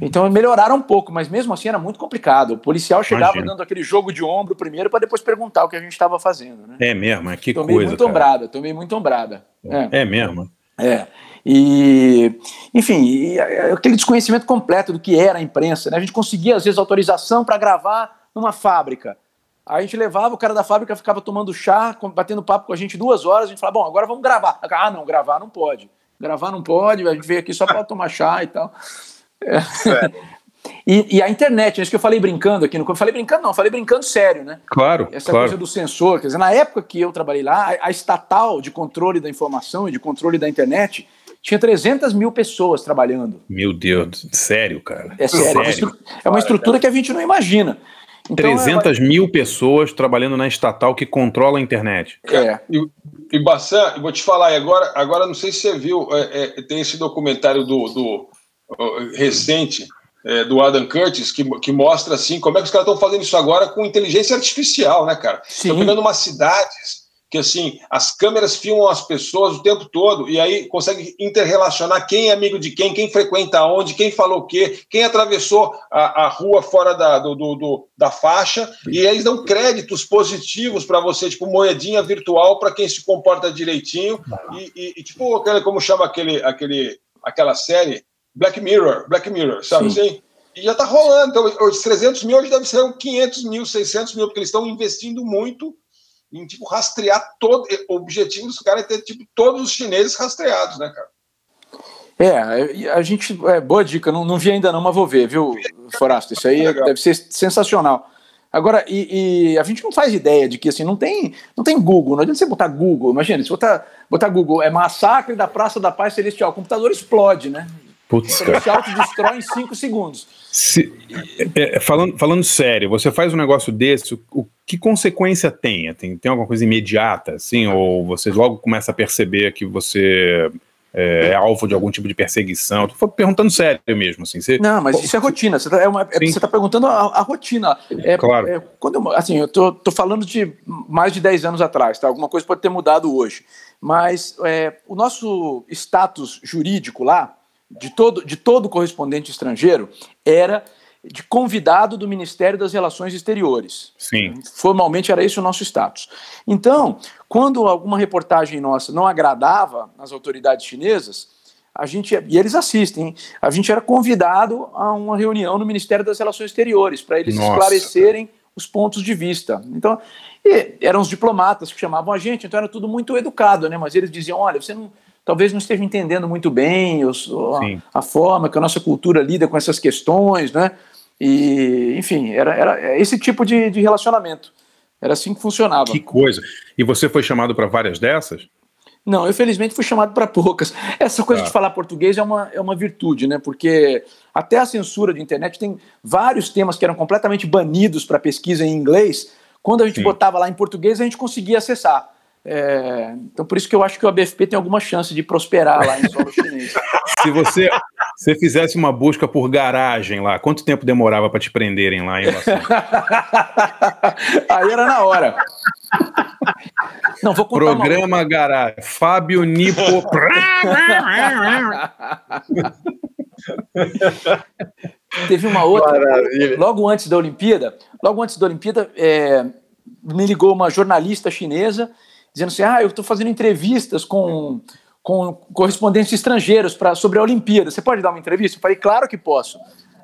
Então melhoraram um pouco, mas mesmo assim era muito complicado. O policial chegava Imagino. dando aquele jogo de ombro primeiro para depois perguntar o que a gente estava fazendo, né? É mesmo, é que tomei coisa. muito ombrada, tomei muito ombrada. É. É mesmo. É. E, enfim, e, é, aquele desconhecimento completo do que era a imprensa. Né? A gente conseguia, às vezes, autorização para gravar numa fábrica. Aí a gente levava, o cara da fábrica ficava tomando chá, batendo papo com a gente duas horas, a gente falava, bom, agora vamos gravar. Ah, não, gravar não pode. Gravar não pode, a gente veio aqui só para tomar chá e tal. É. E, e a internet, é isso que eu falei brincando aqui. No, eu falei brincando, não, falei brincando sério, né? Claro, Essa claro. coisa do sensor, quer dizer, na época que eu trabalhei lá, a, a estatal de controle da informação e de controle da internet tinha 300 mil pessoas trabalhando. Meu Deus, sério, cara. É sério, é uma, estru- é uma estrutura que a gente não imagina. Então, 300 mil pessoas trabalhando na estatal que controla a internet. É. E, e Bassan, eu vou te falar, agora, agora não sei se você viu, é, é, tem esse documentário do, do recente é, do Adam Curtis que, que mostra assim como é que os caras estão fazendo isso agora com inteligência artificial, né, cara? Estão pegando umas cidades que assim as câmeras filmam as pessoas o tempo todo e aí consegue interrelacionar quem é amigo de quem, quem frequenta onde, quem falou o quê, quem atravessou a, a rua fora da, do, do- do- da faixa e aí eles dão créditos positivos para você, tipo moedinha virtual para quem se comporta direitinho e, e- e, tipo como chama aquele, aquele, aquela série Black Mirror, Black Mirror, sabe Sim. assim? E já está rolando. Então, os 300 mil hoje deve ser uns 500 mil, 600 mil, porque eles estão investindo muito em tipo, rastrear todo. O objetivo dos caras é ter tipo, todos os chineses rastreados, né, cara? É, a gente. É, boa dica, não, não vi ainda não, mas vou ver, viu, Forasto? Isso aí deve ser sensacional. Agora, e, e a gente não faz ideia de que assim, não tem, não tem Google, não adianta você botar Google. Imagina, se botar, botar Google, é massacre da Praça da Paz Celestial, o computador explode, né? Putz, Ele cara. se autodestrói em cinco segundos. Se- é, é, falando, falando sério, você faz um negócio desse, o, o- que consequência tem? tem? Tem alguma coisa imediata, assim? Ou você logo começa a perceber que você é, é alvo de algum tipo de perseguição? Tô perguntando sério mesmo, assim. Você, Não, mas isso é rotina. Você está é é- tá perguntando a, a rotina. É, Claro. quando eu, assim, eu tô, tô falando de mais de 10 anos atrás, tá? Alguma coisa pode ter mudado hoje. Mas é, o nosso status jurídico lá, de todo, de todo correspondente estrangeiro, era de convidado do Ministério das Relações Exteriores. Sim. Formalmente era esse o nosso status. Então, quando alguma reportagem nossa não agradava as autoridades chinesas, a gente e eles assistem, hein? a gente era convidado a uma reunião no Ministério das Relações Exteriores para eles Nossa, esclarecerem os pontos de vista. Então, eram os diplomatas que chamavam a gente, então era tudo muito educado, né? Mas eles diziam, olha, você não, talvez não esteja entendendo muito bem os- a, a forma que a nossa cultura lida com essas questões, né? E, enfim, era, era esse tipo de, de relacionamento. Era assim que funcionava. Que coisa. E você foi chamado para várias dessas? Não, eu felizmente fui chamado para poucas. Essa coisa Tá. de falar português é uma, é uma virtude, né? Porque até a censura de internet tem vários temas que eram completamente banidos para pesquisa em inglês. Quando a gente Sim. botava lá em português, a gente conseguia acessar. É, então, por isso que eu acho que o ABFP tem alguma chance de prosperar lá em solo chinês. [laughs] Se você, se fizesse uma busca por garagem lá, quanto tempo demorava para te prenderem lá em? [laughs] Aí era na hora. Não, vou contar uma Programa Garagem. Fábio Nipo. [laughs] Teve uma outra, Maravilha. logo antes da Olimpíada, logo antes da Olimpíada, é, me ligou uma jornalista chinesa dizendo assim, ah, eu estou fazendo entrevistas com, com correspondentes estrangeiros pra, sobre a Olimpíada, você pode dar uma entrevista? Eu falei, claro que posso.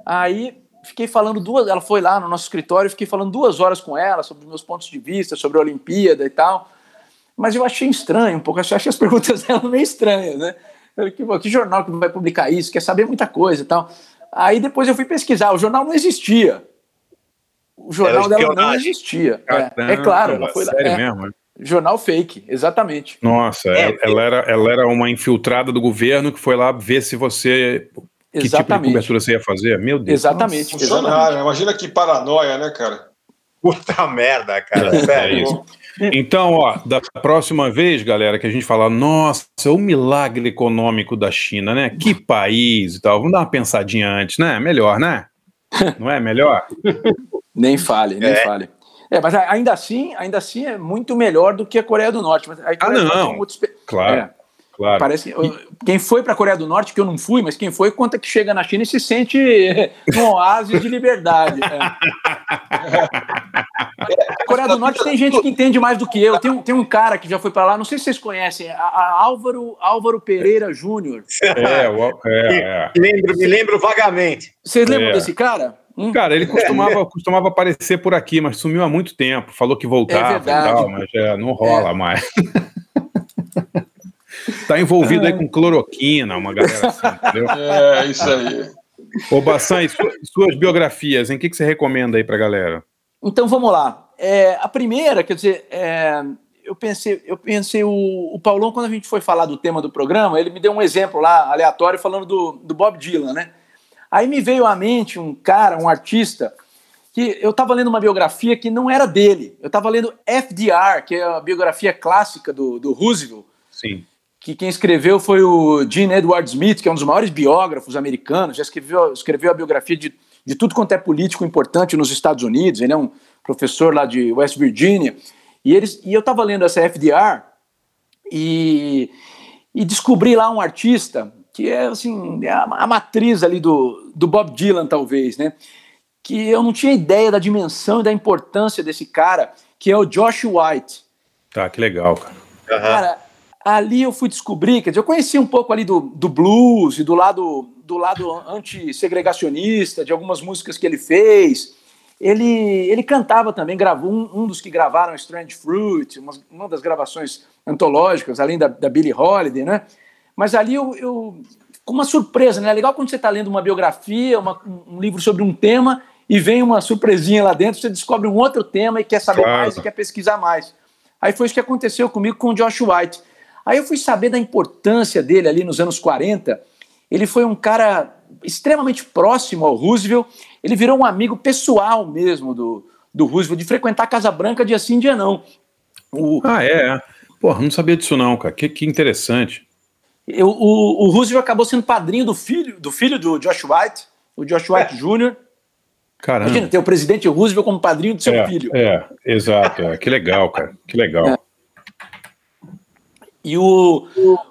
Aí fiquei falando duas, ela foi lá no nosso escritório, fiquei falando duas horas com ela sobre meus pontos de vista, sobre a Olimpíada e tal, mas eu achei estranho um pouco, eu achei as perguntas [laughs] dela meio estranhas, né? Eu, Que, que jornal que vai publicar isso? Quer saber muita coisa e tal. Aí depois eu fui pesquisar, o jornal não existia. O jornal dela não existia. É, é claro, ela foi lá. sério é, mesmo? É? Jornal fake, exatamente. Nossa, É, ela, ela era, ela era uma infiltrada do governo que foi lá ver se você. Que tipo de Exatamente. cobertura você ia fazer? Meu Deus. Exatamente. Funcionário, imagina que paranoia, né, cara? Puta merda, cara. É, sério. isso. Então, ó, da próxima vez, galera, que a gente falar, nossa, é o milagre econômico da China, né? Que país e tal. Vamos dar uma pensadinha antes, né? Melhor, né? Não é melhor? [laughs] Nem fale, nem É. fale. É, mas ainda assim, ainda assim é muito melhor do que a Coreia do Norte. Mas a Ah, Coreia do Norte não. tem um outro espe- Claro, É. claro. Parece que- quem foi para a Coreia do Norte, que eu não fui, mas quem foi, conta que chega na China e se sente [laughs] num oásis de liberdade. é. A [laughs] Coreia do Norte tem gente que entende mais do que eu. Tem um, tem um cara que já foi para lá, não sei se vocês conhecem, a, a Álvaro, Álvaro Pereira Júnior. É, o- é, é. Me lembro, me lembro vagamente. Vocês lembram É. desse cara? Hum? Cara, ele costumava, [laughs] costumava aparecer por aqui, mas sumiu há muito tempo. Falou que voltava É e tal, mas é, não rola mais. tá envolvido aí com cloroquina, uma galera assim, entendeu? [laughs] É, isso aí. Ô, Bassan, e su- suas biografias, em que, que você recomenda aí pra galera? Então vamos lá. É, a primeira, quer dizer, é, eu pensei, eu pensei o, o Paulão, quando a gente foi falar do tema do programa, ele me deu um exemplo lá, aleatório, falando do, do Bob Dylan, né? Aí me veio à mente um cara, um artista, que eu estava lendo uma biografia que não era dele. Eu estava lendo FDR, que é a biografia clássica do, do Roosevelt, Sim. que quem escreveu foi o Gene Edward Smith, que é um dos maiores biógrafos americanos, já escreveu, escreveu a biografia de, de tudo quanto é político importante nos Estados Unidos, ele é um professor lá de West Virginia, e, eles, e eu estava lendo essa FDR e, e descobri lá um artista que é assim, é a, a matriz ali do, do Bob Dylan, talvez, né? Que eu não tinha ideia da dimensão e da importância desse cara, que é o Josh White. Tá, que legal, cara. Cara, ali eu fui descobrir, quer dizer, eu conheci um pouco ali do, do blues e do lado, do lado anti-segregacionista, de algumas músicas que ele fez. Ele, ele cantava também, gravou um, um dos que gravaram Strange Fruit, uma, uma das gravações antológicas, além da, da Billie Holiday, né? Mas ali eu, eu com uma surpresa, né? É legal quando você está lendo uma biografia, uma- um livro sobre um tema e vem uma surpresinha lá dentro, você descobre um outro tema e quer saber Claro. mais e quer pesquisar mais. Aí foi isso que aconteceu comigo com o Josh White. Aí eu fui saber da importância dele ali nos anos 40. Ele foi um cara extremamente próximo ao Roosevelt. Ele virou um amigo pessoal mesmo do, do Roosevelt, de frequentar a Casa Branca dia sim, dia não. O, Ah, é? Porra, não sabia disso não, cara. Que, que interessante. Eu- o, o Roosevelt acabou sendo padrinho do filho do filho do Josh White, o Josh White Jr. Caramba. Imagina ter o presidente Roosevelt como padrinho do seu é, filho. É, exato. é. Que legal, cara. Que legal. É. E o,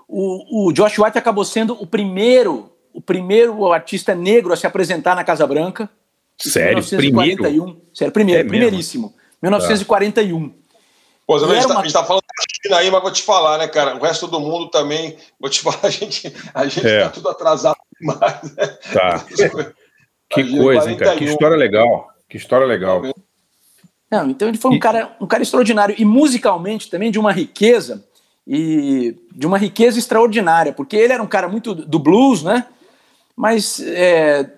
o, o Josh White acabou sendo o primeiro, o primeiro artista negro a se apresentar na Casa Branca. Sério? 1941. Primeiro? Sério, primeiro, É mesmo? primeiríssimo. 1941. Pô, Zé, E a, gente tá, uma- a gente tá falando da China aí, mas vou te falar, né, cara? O resto do mundo também, vou te falar, [laughs] a gente, a gente É. tá tudo atrasado demais. Né? Tá. [laughs] Que coisa, hein, cara? Que 41. história legal. Que história legal. Não, então ele foi um cara, um cara extraordinário e musicalmente também de uma riqueza e de uma riqueza extraordinária, porque ele era um cara muito do blues, né? Mas é,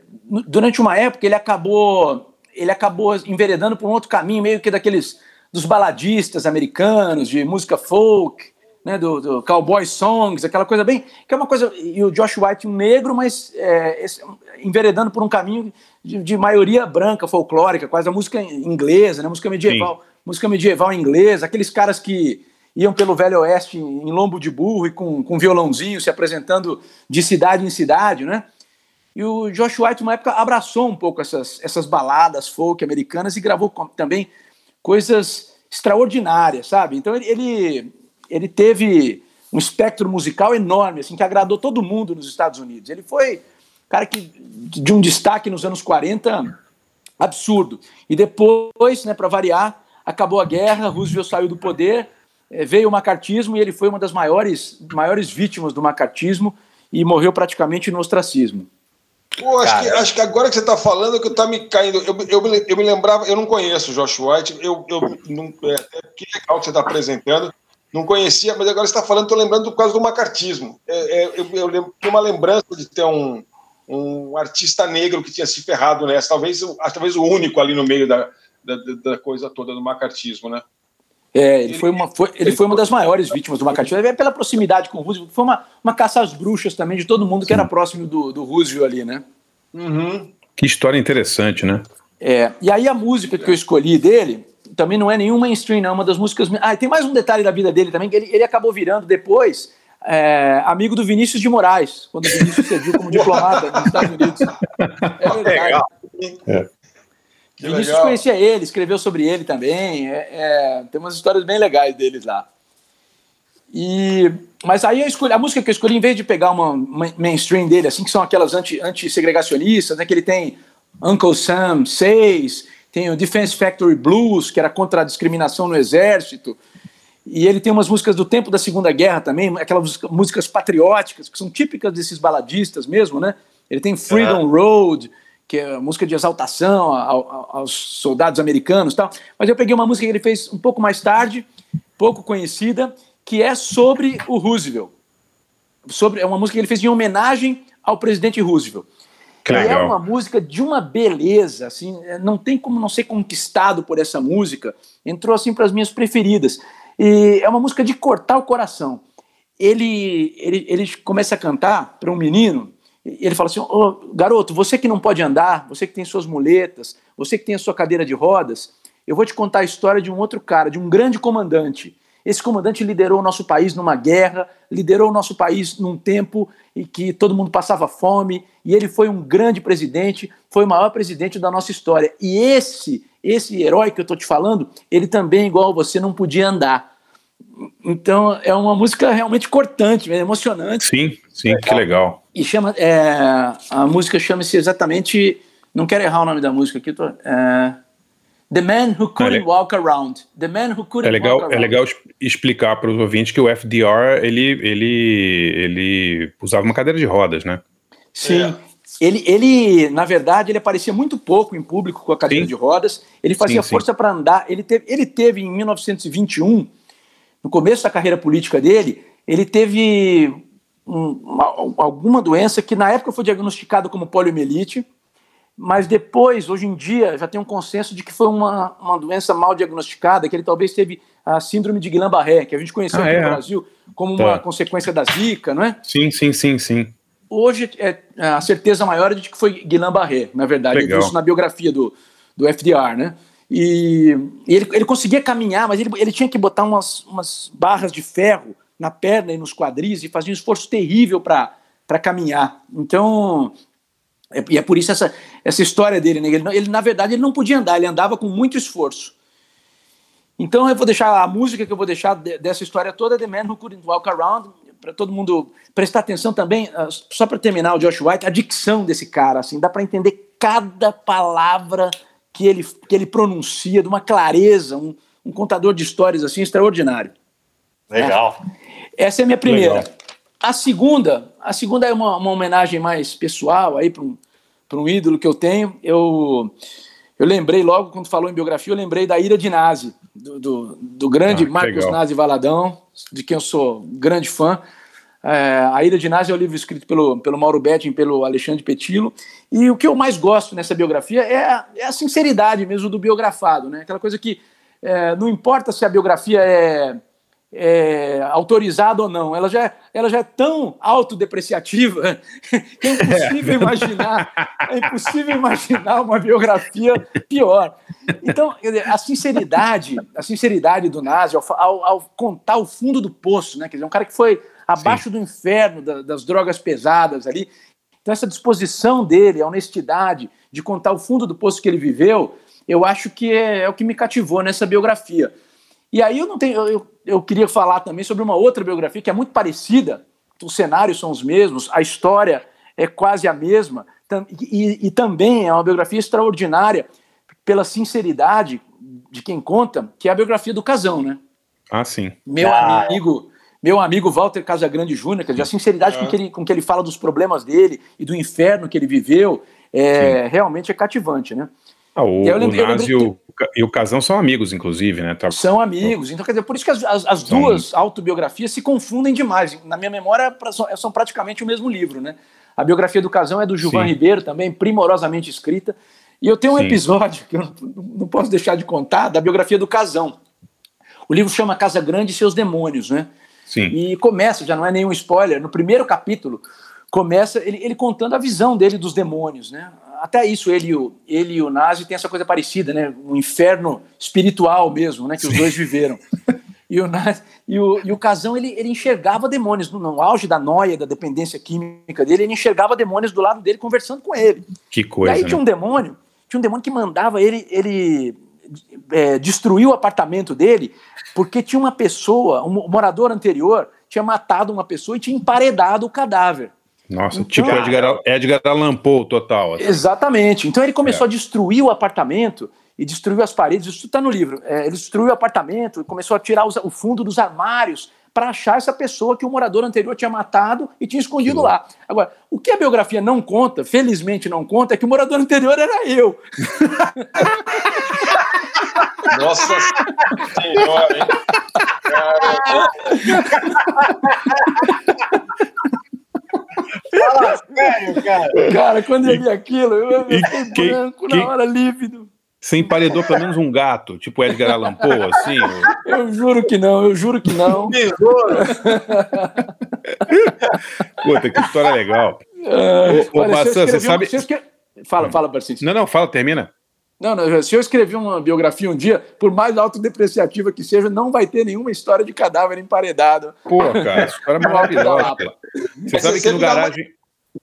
durante uma época ele acabou ele acabou enveredando por um outro caminho, meio que daqueles dos baladistas americanos de música folk, né? Do, do cowboy songs, aquela coisa bem que é uma coisa e o Josh White um negro, mas é, esse- enveredando por um caminho de, de maioria branca, folclórica, quase a música inglesa, né? Música medieval, música medieval inglesa, aqueles caras que iam pelo Velho Oeste em lombo de burro e com, com violãozinho se apresentando de cidade em cidade, né? E o Josh White, uma época, abraçou um pouco essas, essas baladas folk americanas e gravou também coisas extraordinárias, sabe? Então ele, ele, teve um espectro musical enorme, assim, que agradou todo mundo nos Estados Unidos. Ele foi cara que de um destaque nos anos 40 absurdo. E depois, né, para variar, acabou a guerra, Roosevelt saiu do poder, eh, veio o macartismo e ele foi uma das maiores, maiores vítimas do macartismo e morreu praticamente no ostracismo. Pô, acho, que, acho que agora que você está falando que tá me caindo. Eu, eu, me- eu me lembrava, eu não conheço o Josh White, eu, eu não, é, é, que legal que você está apresentando. Não conhecia, mas agora você está falando, estou lembrando por causa do macartismo. É, é, eu, eu lembro, tenho uma lembrança de ter um, um artista negro que tinha se ferrado nessa, talvez, o- talvez o único ali no meio da, da, da coisa toda do macartismo, né? É, ele, foi uma, foi, ele foi uma das maiores vítimas do macartismo. É pela proximidade com o Roosevelt, foi uma, uma caça às bruxas também de todo mundo que era próximo do, do Roosevelt ali, né? Uhum. Que história interessante, né? É, e aí a música que eu escolhi dele também não é nenhum mainstream, não. é Uma das músicas. Ah, tem mais um detalhe da vida dele também, que ele, ele acabou virando depois é, amigo do Vinícius de Moraes, quando o Vinícius serviu como [laughs] diplomata nos Estados Unidos. É verdade. Legal. Vinícius legal. conhecia ele, escreveu sobre ele também. é- é, tem umas histórias bem legais deles lá. E, mas aí eu escolhi, a música que eu escolhi, em vez de pegar uma, mainstream dele, assim, que são aquelas anti- anti-segregacionistas, né, que ele tem Uncle Sam 6, tem o Defense Factory Blues, que era contra a discriminação no exército, e ele tem umas músicas do tempo da Segunda Guerra também, aquelas música- músicas patrióticas, que são típicas desses baladistas mesmo, né? Ele tem Freedom Road, que é a música de exaltação ao- ao- aos soldados americanos e tal. Mas eu peguei uma música que ele fez um pouco mais tarde, pouco conhecida, que é sobre o Roosevelt. Sobre, é uma música que ele fez em homenagem ao presidente Roosevelt. Que é uma música de uma beleza, assim, é, não tem como não ser conquistado por essa música. Entrou assim para as minhas preferidas. E é uma música de cortar o coração. Ele, ele, ele começa a cantar para um menino. Ele fala assim: "Ô, garoto, você que não pode andar, você que tem suas muletas, você que tem a sua cadeira de rodas, eu vou te contar a história de um outro cara, de um grande comandante. Esse comandante liderou o nosso país numa guerra, liderou o nosso país num tempo em que todo mundo passava fome, e ele foi um grande presidente, foi o maior presidente da nossa história. E esse, esse herói que eu estou te falando, ele também, igual você, não podia andar. Então é uma música realmente cortante, é emocionante. Sim, sim, que legal. E chama, é, a música chama-se exatamente, não quero errar o nome da música aqui, tô, é, The Man Who Couldn't É Walk Around. The Man Who Couldn't É legal, Walk é Around. legal es- explicar para os ouvintes que o FDR ele, ele, ele usava uma cadeira de rodas, né? Sim. Ele, ele, na verdade, ele aparecia muito pouco em público com a cadeira de rodas. Ele fazia Sim, sim. força para andar. Ele teve, ele teve em 1921, no começo da carreira política dele, ele teve um- uma- alguma doença que na época foi diagnosticada como poliomielite, mas depois, hoje em dia, já tem um consenso de que foi uma, uma doença mal diagnosticada, que ele talvez teve a síndrome de Guillain-Barré, que a gente conheceu Ah, aqui é? no Brasil como Tá. uma consequência da Zika, não é? Sim, sim, sim, sim. Hoje é, a certeza maior é de que foi Guillain-Barré, na verdade. Eu vi Legal. isso na biografia do, do FDR, né? E, e ele, ele conseguia caminhar, mas ele, ele tinha que botar umas, umas barras de ferro na perna e nos quadris e fazia um esforço terrível para caminhar. Então, é, e é por isso essa, essa história dele, né? Ele, ele, na verdade, ele não podia andar, ele andava com muito esforço. Então eu vou deixar a música que eu vou deixar de- dessa história toda, The Man Who Couldn't Walk Around, para todo mundo prestar atenção também, ah, só para terminar o Josh White, a dicção desse cara, assim, dá para entender cada palavra que ele, que ele pronuncia, de uma clareza, um, um contador de histórias assim extraordinário. Legal. Essa é a minha primeira. Legal. A segunda, a segunda é uma, uma homenagem mais pessoal aí para um, pra um ídolo que eu tenho. Eu, eu lembrei logo, quando falou em biografia, eu lembrei da Ira de Nazi, do, do, do grande Ah, Marcos legal. Nazi Valadão, de quem eu sou grande fã. É, a Ira de Nazi é o livro escrito pelo, pelo Mauro Betting, pelo Alexandre Petilo. E o que eu mais gosto nessa biografia é, a- é a sinceridade mesmo do biografado, né? Aquela coisa que é, não importa se a biografia é, é autorizada ou não, ela já, ela já é tão autodepreciativa [laughs] que é impossível imaginar, é impossível imaginar uma biografia pior. Então, a sinceridade, a sinceridade do Nazi ao, ao- ao contar o fundo do poço, né? Quer dizer, um cara que foi abaixo do inferno da- das drogas pesadas ali. Então, essa disposição dele, a honestidade de contar o fundo do poço que ele viveu, eu acho que é, é o que me cativou nessa biografia. E aí eu não tenho, eu, eu, eu queria falar também sobre uma outra biografia que é muito parecida. Os cenários são os mesmos, a história é quase a mesma, e, e também é uma biografia extraordinária pela sinceridade de quem conta, que é a biografia do Casão, né? Ah, sim. Meu Ah. amigo, meu amigo Walter Casagrande Júnior, quer dizer, a sinceridade com, que ele, com que ele fala dos problemas dele e do inferno que ele viveu, é, realmente é cativante, né? Ah, o, E lembrei- o Nazi e o, e o Casão são amigos, inclusive, né? Tá- São amigos. Então, quer dizer, por isso que as, as- as São- duas autobiografias se confundem demais. Na minha memória, são, são praticamente o mesmo livro, né? A biografia do Casão é do Gilvan Sim. Ribeiro, também primorosamente escrita. E eu tenho um Sim. episódio que eu não, não posso deixar de contar, da biografia do Casão. O livro chama Casa Grande e seus Demônios, né? Sim. E começa, já não é nenhum spoiler, no primeiro capítulo, começa ele, ele contando a visão dele dos demônios, né? até isso, ele e, o, ele e o Nazi tem essa coisa parecida, né? Um inferno espiritual mesmo, né? Que os dois viveram. E o, e o, e o Casão, ele, ele enxergava demônios. No, no auge da noia, da dependência química dele, ele enxergava demônios do lado dele conversando com ele. Que e coisa, aí né? tinha um demônio, tinha um demônio que mandava ele, ele é, destruir o apartamento dele, porque tinha uma pessoa, um morador anterior, tinha matado uma pessoa e tinha emparedado o cadáver. Nossa, Então- tipo Edgar, Edgar Allan Poe total. assim. Exatamente. Então ele começou É. a destruir o apartamento e destruiu as paredes. Isso está no livro. É, ele destruiu o apartamento, começou a tirar os- o fundo dos armários para achar essa pessoa que o morador anterior tinha matado e tinha escondido lá. Agora, o que a biografia não conta, felizmente não conta, é que o morador anterior era eu. [laughs] Nossa senhora, hein? Fala sério, cara. Cara, quando eu li aquilo, eu, fiquei quem- branco quem- na hora, lívido. Você emparedou pelo menos um gato, tipo Edgar Allan Poe, assim. o- Eu juro que não, eu juro que não. [laughs] Puta, que história legal. É, Ô, Bassan, você um- sabe- Fala, fala, Barcinski. Não, não, fala, termina. Não, não, se eu escrever uma biografia um dia, por mais autodepreciativa que seja, não vai ter nenhuma história de cadáver emparedado. Pô, cara, história é maravilhosa. Lapa. [laughs] Você sabe que no dá uma- garagem.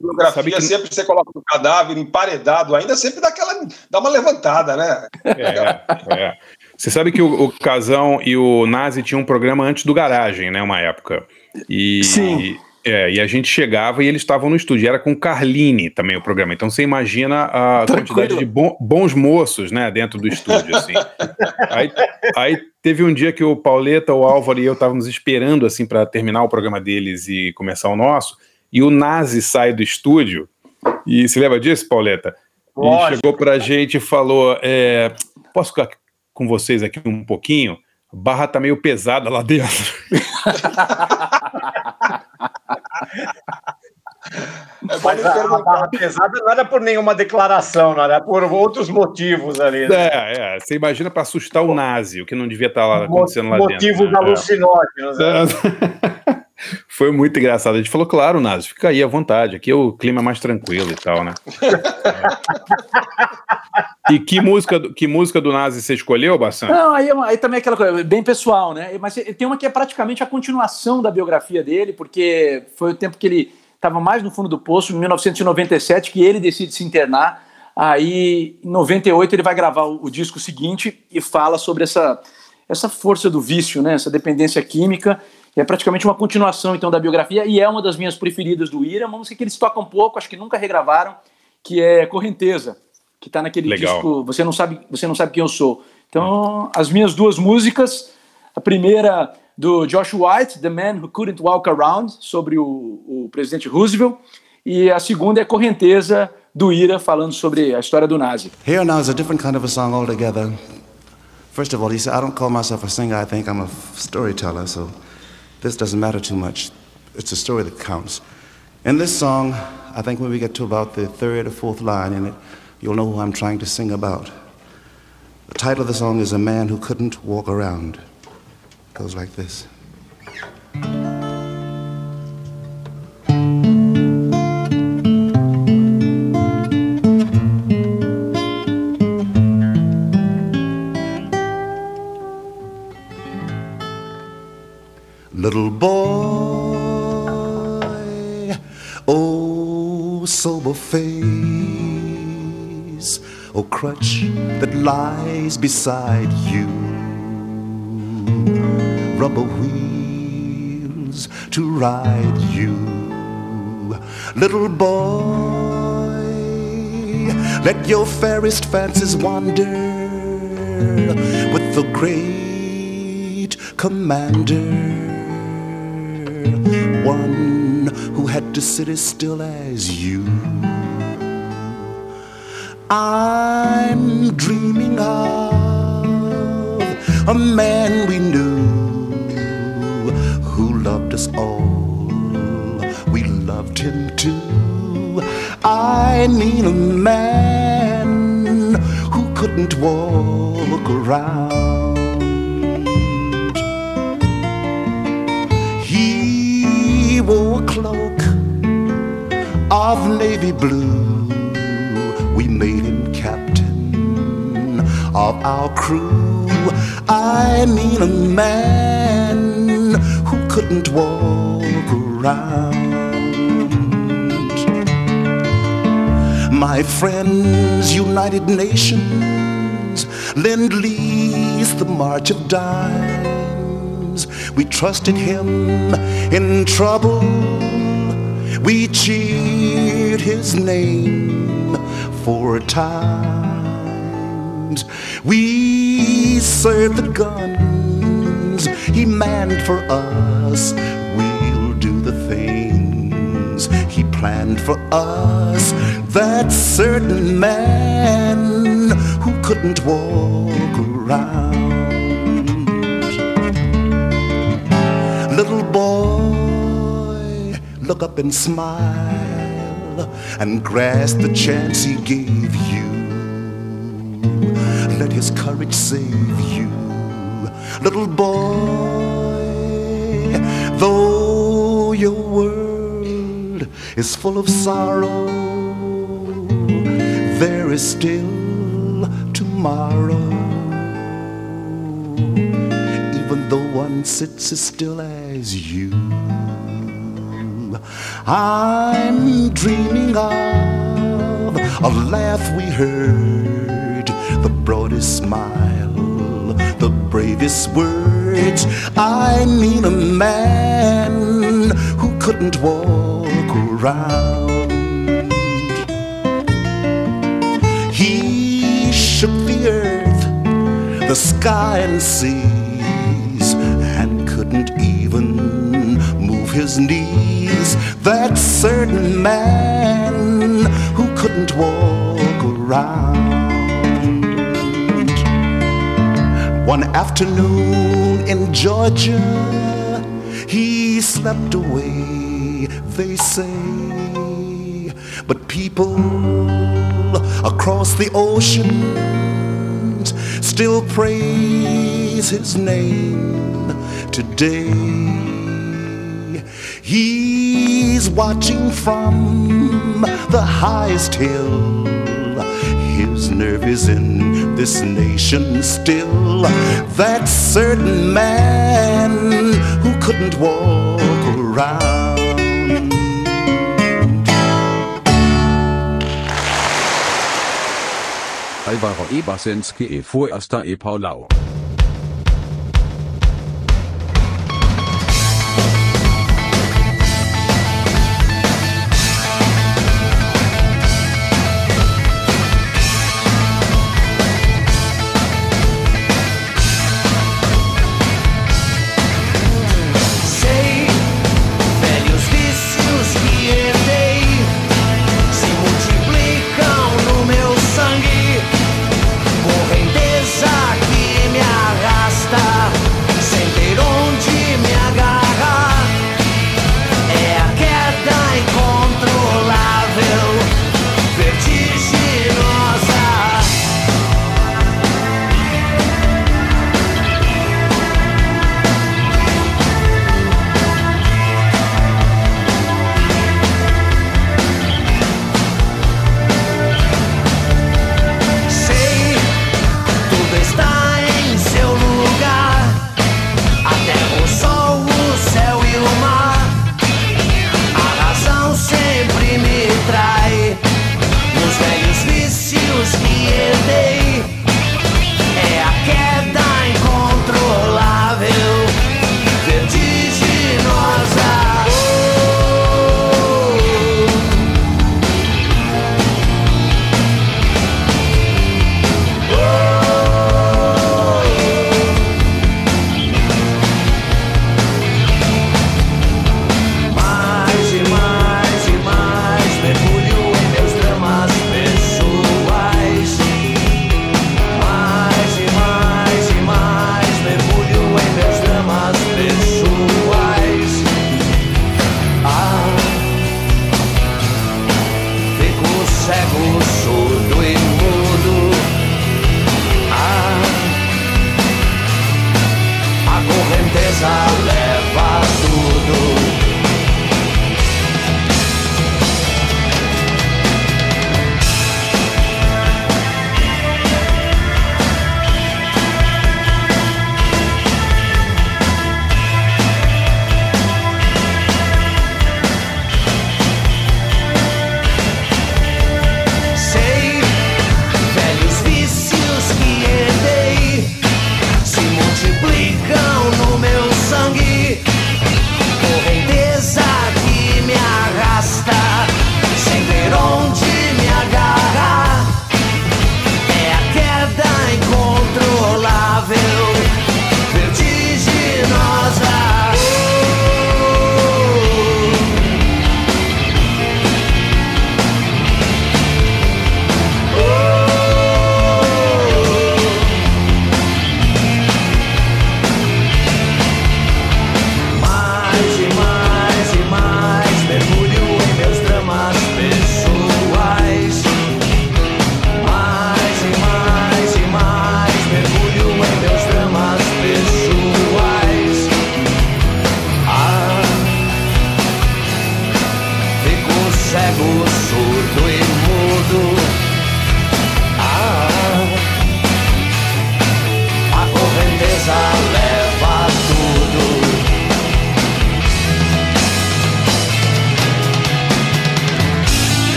Biografia, Sabe que- sempre você coloca o cadáver emparedado, ainda sempre dá aquela. dá uma levantada, né? É, é. Você sabe que o, o Casão e o Nazi tinham um programa antes do Garagem, né? Uma época. E, Sim. É, e a gente chegava e eles estavam no estúdio. Era com Carline também o programa. Então você imagina a Tranquilo. quantidade de bo- bons moços, né? Dentro do estúdio, assim. [laughs] aí, aí teve um dia que o Pauleta, o Álvaro e eu estávamos esperando, assim, para terminar o programa deles e começar o nosso. E o Nazi sai do estúdio. E se lembra disso, Pauleta? E Lógico. chegou pra gente e falou: é, Posso ficar com vocês aqui um pouquinho? A barra tá meio pesada lá dentro. [laughs] É Mas a, a barra pesada não era por nenhuma declaração, não era por outros motivos ali. né? É, é. Você imagina pra assustar o nazi, o que não devia estar lá Mo- acontecendo lá Motivos dentro. né? alucinógenos. né? É. [laughs] Foi muito engraçado. A gente falou, claro, Nazi, fica aí à vontade. Aqui o clima é mais tranquilo e tal, né? É. E que música, do- que música do Nazi você escolheu, Bassan? Não, aí, é aí também é aquela coisa, bem pessoal, né? Mas tem uma que é praticamente a continuação da biografia dele, porque foi o tempo que ele estava mais no fundo do poço, em 1997, que ele decide se internar. Aí, em 98, ele vai gravar o, o disco seguinte e fala sobre essa, essa força do vício, né? Essa dependência química. É praticamente uma continuação, então, da biografia, e é uma das minhas preferidas do Ira, uma música que eles tocam pouco, acho que nunca regravaram, que é Correnteza, que está naquele Legal. disco Você Não Sabe Você Não Sabe Quem Eu Sou. Então, as minhas duas músicas, a primeira do Josh White, The Man Who Couldn't Walk Around, sobre o, o presidente Roosevelt, e a segunda é Correnteza, do Ira, falando sobre a história do Nazi. Here now is a different kind of a song altogether. First of all, you see, I don't call myself a singer, I think I'm a storyteller, so this doesn't matter too much. It's the story that counts. In this song, I think when we get to about the third or fourth line in it, you'll know who I'm trying to sing about. The title of the song is A Man Who Couldn't Walk Around. Goes like this. Little boy, oh sober face, oh crutch that lies beside you, rubber wheels to ride you. Little boy, let your fairest fancies wander with the great commander one who had to sit as still as you. I'm dreaming of a man we knew us all. We loved him too. I mean a man who couldn't walk around. He wore a cloak of navy blue. We made him captain of our crew. I mean a man couldn't walk around. My friends, United Nations, Lend Lease, the March of Dimes. We trusted him in trouble. We cheered his name four times. We served the guns he manned for us. We'll do the things he planned for us. That certain man who couldn't walk around. Little boy, look up and smile and grasp the chance he gave you. Let his courage save you. Little boy, though your world is full of sorrow, there is still tomorrow. Even though one sits as still as you, I'm dreaming of a laugh we heard, the broadest smile, bravest words. I mean a man who couldn't walk around. He shook the earth, the sky and seas, and couldn't even move his knees. That certain man who couldn't walk around. One afternoon in Georgia, he slept away, they say. But people across the ocean still praise his name today. He's watching from the highest hill. His nerve is in this nation still. That certain man who couldn't walk around. Alvaro Ebersenski e Fuersta e Paulau.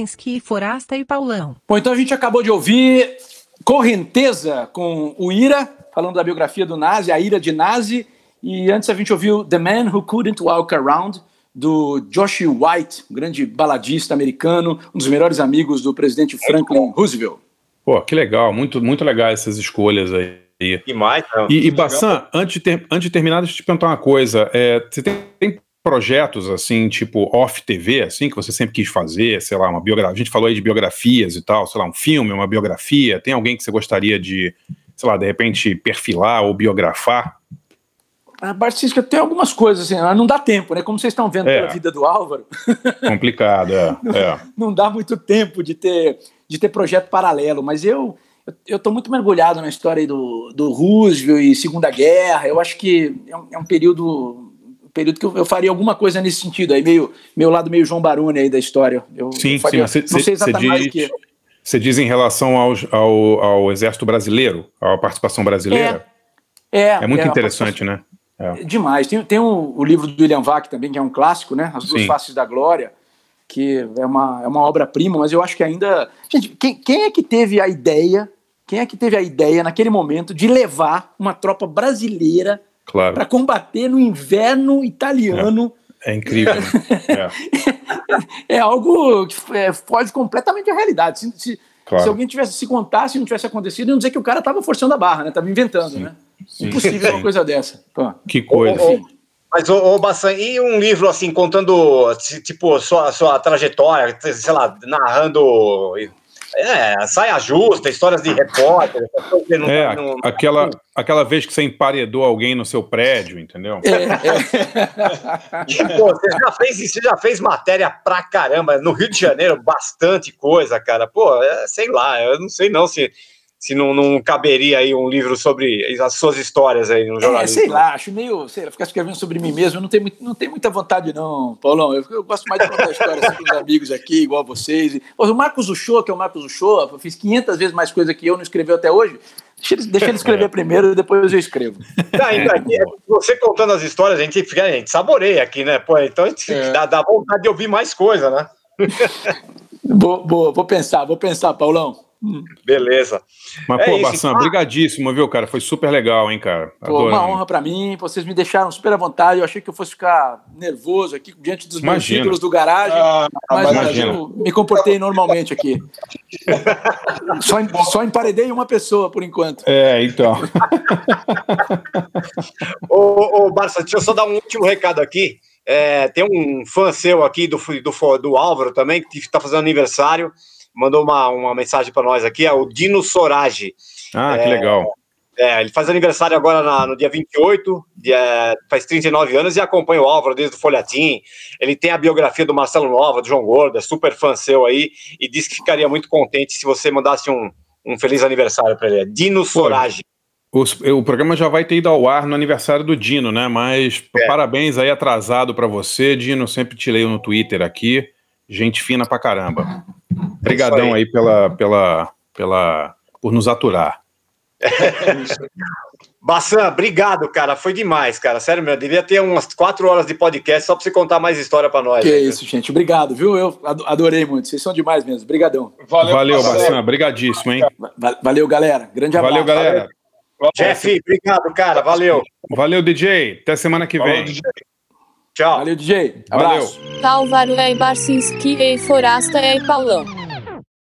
Ibarcinski, Forasta e Paulão. Bom, então a gente acabou de ouvir Correnteza com o Ira, falando da biografia do Nazi, a ira de Nazi. E antes a gente ouviu The Man Who Couldn't Walk Around, do Josh White, um grande baladista americano, um dos melhores amigos do presidente Franklin Roosevelt. Pô, que legal, muito, muito legal essas escolhas aí. E mais, não. E, e Bassan, antes de, ter- antes de terminar, deixa eu te perguntar uma coisa. É, você tem, tem projetos, assim, tipo off-TV, assim, que você sempre quis fazer, sei lá, uma biografia, a gente falou aí de biografias e tal, sei lá, um filme, uma biografia, tem alguém que você gostaria de, sei lá, de repente perfilar ou biografar? A Barcisca tem algumas coisas, assim, não dá tempo, né? Como vocês estão vendo É. pela vida do Álvaro, [laughs] Complicado, é. é. não dá muito tempo de ter, de ter projeto paralelo, mas eu eu estou muito mergulhado na história aí do, do Roosevelt e Segunda Guerra. Eu acho que é um, é um período período que eu, eu faria alguma coisa nesse sentido aí, meio meu lado meio João Baroni aí da história. Eu, Sim, eu faria, sim, não sei exatamente mais o diz- que. Você diz em relação aos- ao, ao Exército Brasileiro, à participação brasileira? É, É, muito a interessante, né? É. Demais. Tem, tem o, o livro do William Vac também, que é um clássico, né? As duas Sim. faces da glória, que é uma, é uma obra-prima, mas eu acho que ainda. Gente, quem, quem é que teve a ideia? Quem é que teve a ideia naquele momento de levar uma tropa brasileira Claro. para combater no inverno italiano? É incrível. né? É. [laughs] É, algo que é, foge completamente da realidade. Se, se- Claro. se alguém tivesse se contasse e não tivesse acontecido, iam dizer que o cara estava forçando a barra, né? Tava inventando, né? Sim. Impossível Sim. uma coisa dessa. Pô. Que coisa. Ô, ô, Mas, ô, ô Bassan, e um livro assim, contando, ti- tipo, sua, sua trajetória, sei lá, narrando. É, saia justa, histórias de repórter, É, não- aquela, aquela vez que você emparedou alguém no seu prédio, entendeu? [laughs] E, pô, você já fez você já fez matéria pra caramba no Rio de Janeiro, bastante coisa, cara. Pô, é, sei lá, eu não sei não se, se não, não caberia aí um livro sobre as suas histórias aí no É, jornalismo. sei lá, acho meio. Sei lá, ficar escrevendo sobre mim mesmo, eu não tenho, muito- não tenho muita vontade, não, Paulão. Eu, eu gosto mais de contar histórias assim, com os amigos aqui, igual vocês. E, pô, o Marcos Uchoa, que é o Marcos Uchoa, eu fiz 500 vezes mais coisa que eu, não escreveu até hoje. Deixa ele, deixa ele escrever primeiro e depois eu escrevo. Não, então, aqui, você contando as histórias, a gente, fica, a gente saboreia aqui, né? Pô, então a gente É. dá, dá vontade de ouvir mais coisa, né? Vou, vou, vou pensar, vou pensar, Paulão. Beleza. Mas, É pô, isso. Bassan, brigadíssimo, viu, cara? Foi super legal, hein, cara? Pô, uma honra pra mim, vocês me deixaram super à vontade. Eu achei que eu fosse ficar nervoso aqui diante dos meus títulos do garagem, Ah, mas imagina. eu me comportei normalmente aqui. [laughs] Só, em- só emparedei uma pessoa por enquanto. É, então. [laughs] Ô, ô, Barça, deixa eu só dar um último recado aqui. É, tem um fã seu aqui do, do, do Álvaro também, que está fazendo aniversário. Mandou uma, uma mensagem para nós aqui, é o Dino Sorage. Ah, que É, legal. É, ele faz aniversário agora na- no dia 28, dia, faz 39 anos e acompanha o Álvaro desde o Folhatim. Ele tem a biografia do Marcelo Nova, do João Gordo, é super fã seu aí, e disse que ficaria muito contente se você mandasse um, um feliz aniversário para ele. É Dino Sorage. Os- o programa já vai ter ido ao ar no aniversário do Dino, né? Mas É. parabéns aí atrasado pra você, Dino. Sempre te leio no Twitter aqui. Gente fina pra caramba. Obrigadão aí pela, pela, pela, por nos aturar. Bassan, obrigado, cara. Foi demais, cara. Sério, meu. Devia ter umas quatro horas de podcast só pra você contar mais história pra nós. Que aí, isso, gente. Obrigado, viu? Eu ado- adorei muito. Vocês são demais mesmo. Obrigadão. Valeu, Bassan. Brigadíssimo, hein? Va- Valeu, galera. Grande abraço. Valeu, galera. Jeff, obrigado, cara. Valeu. Valeu, DJ. Até semana que vem. Tchau. Valeu, DJ. Valeu. Abraço. Álvaro é Barcinski e Forasta é Paulão.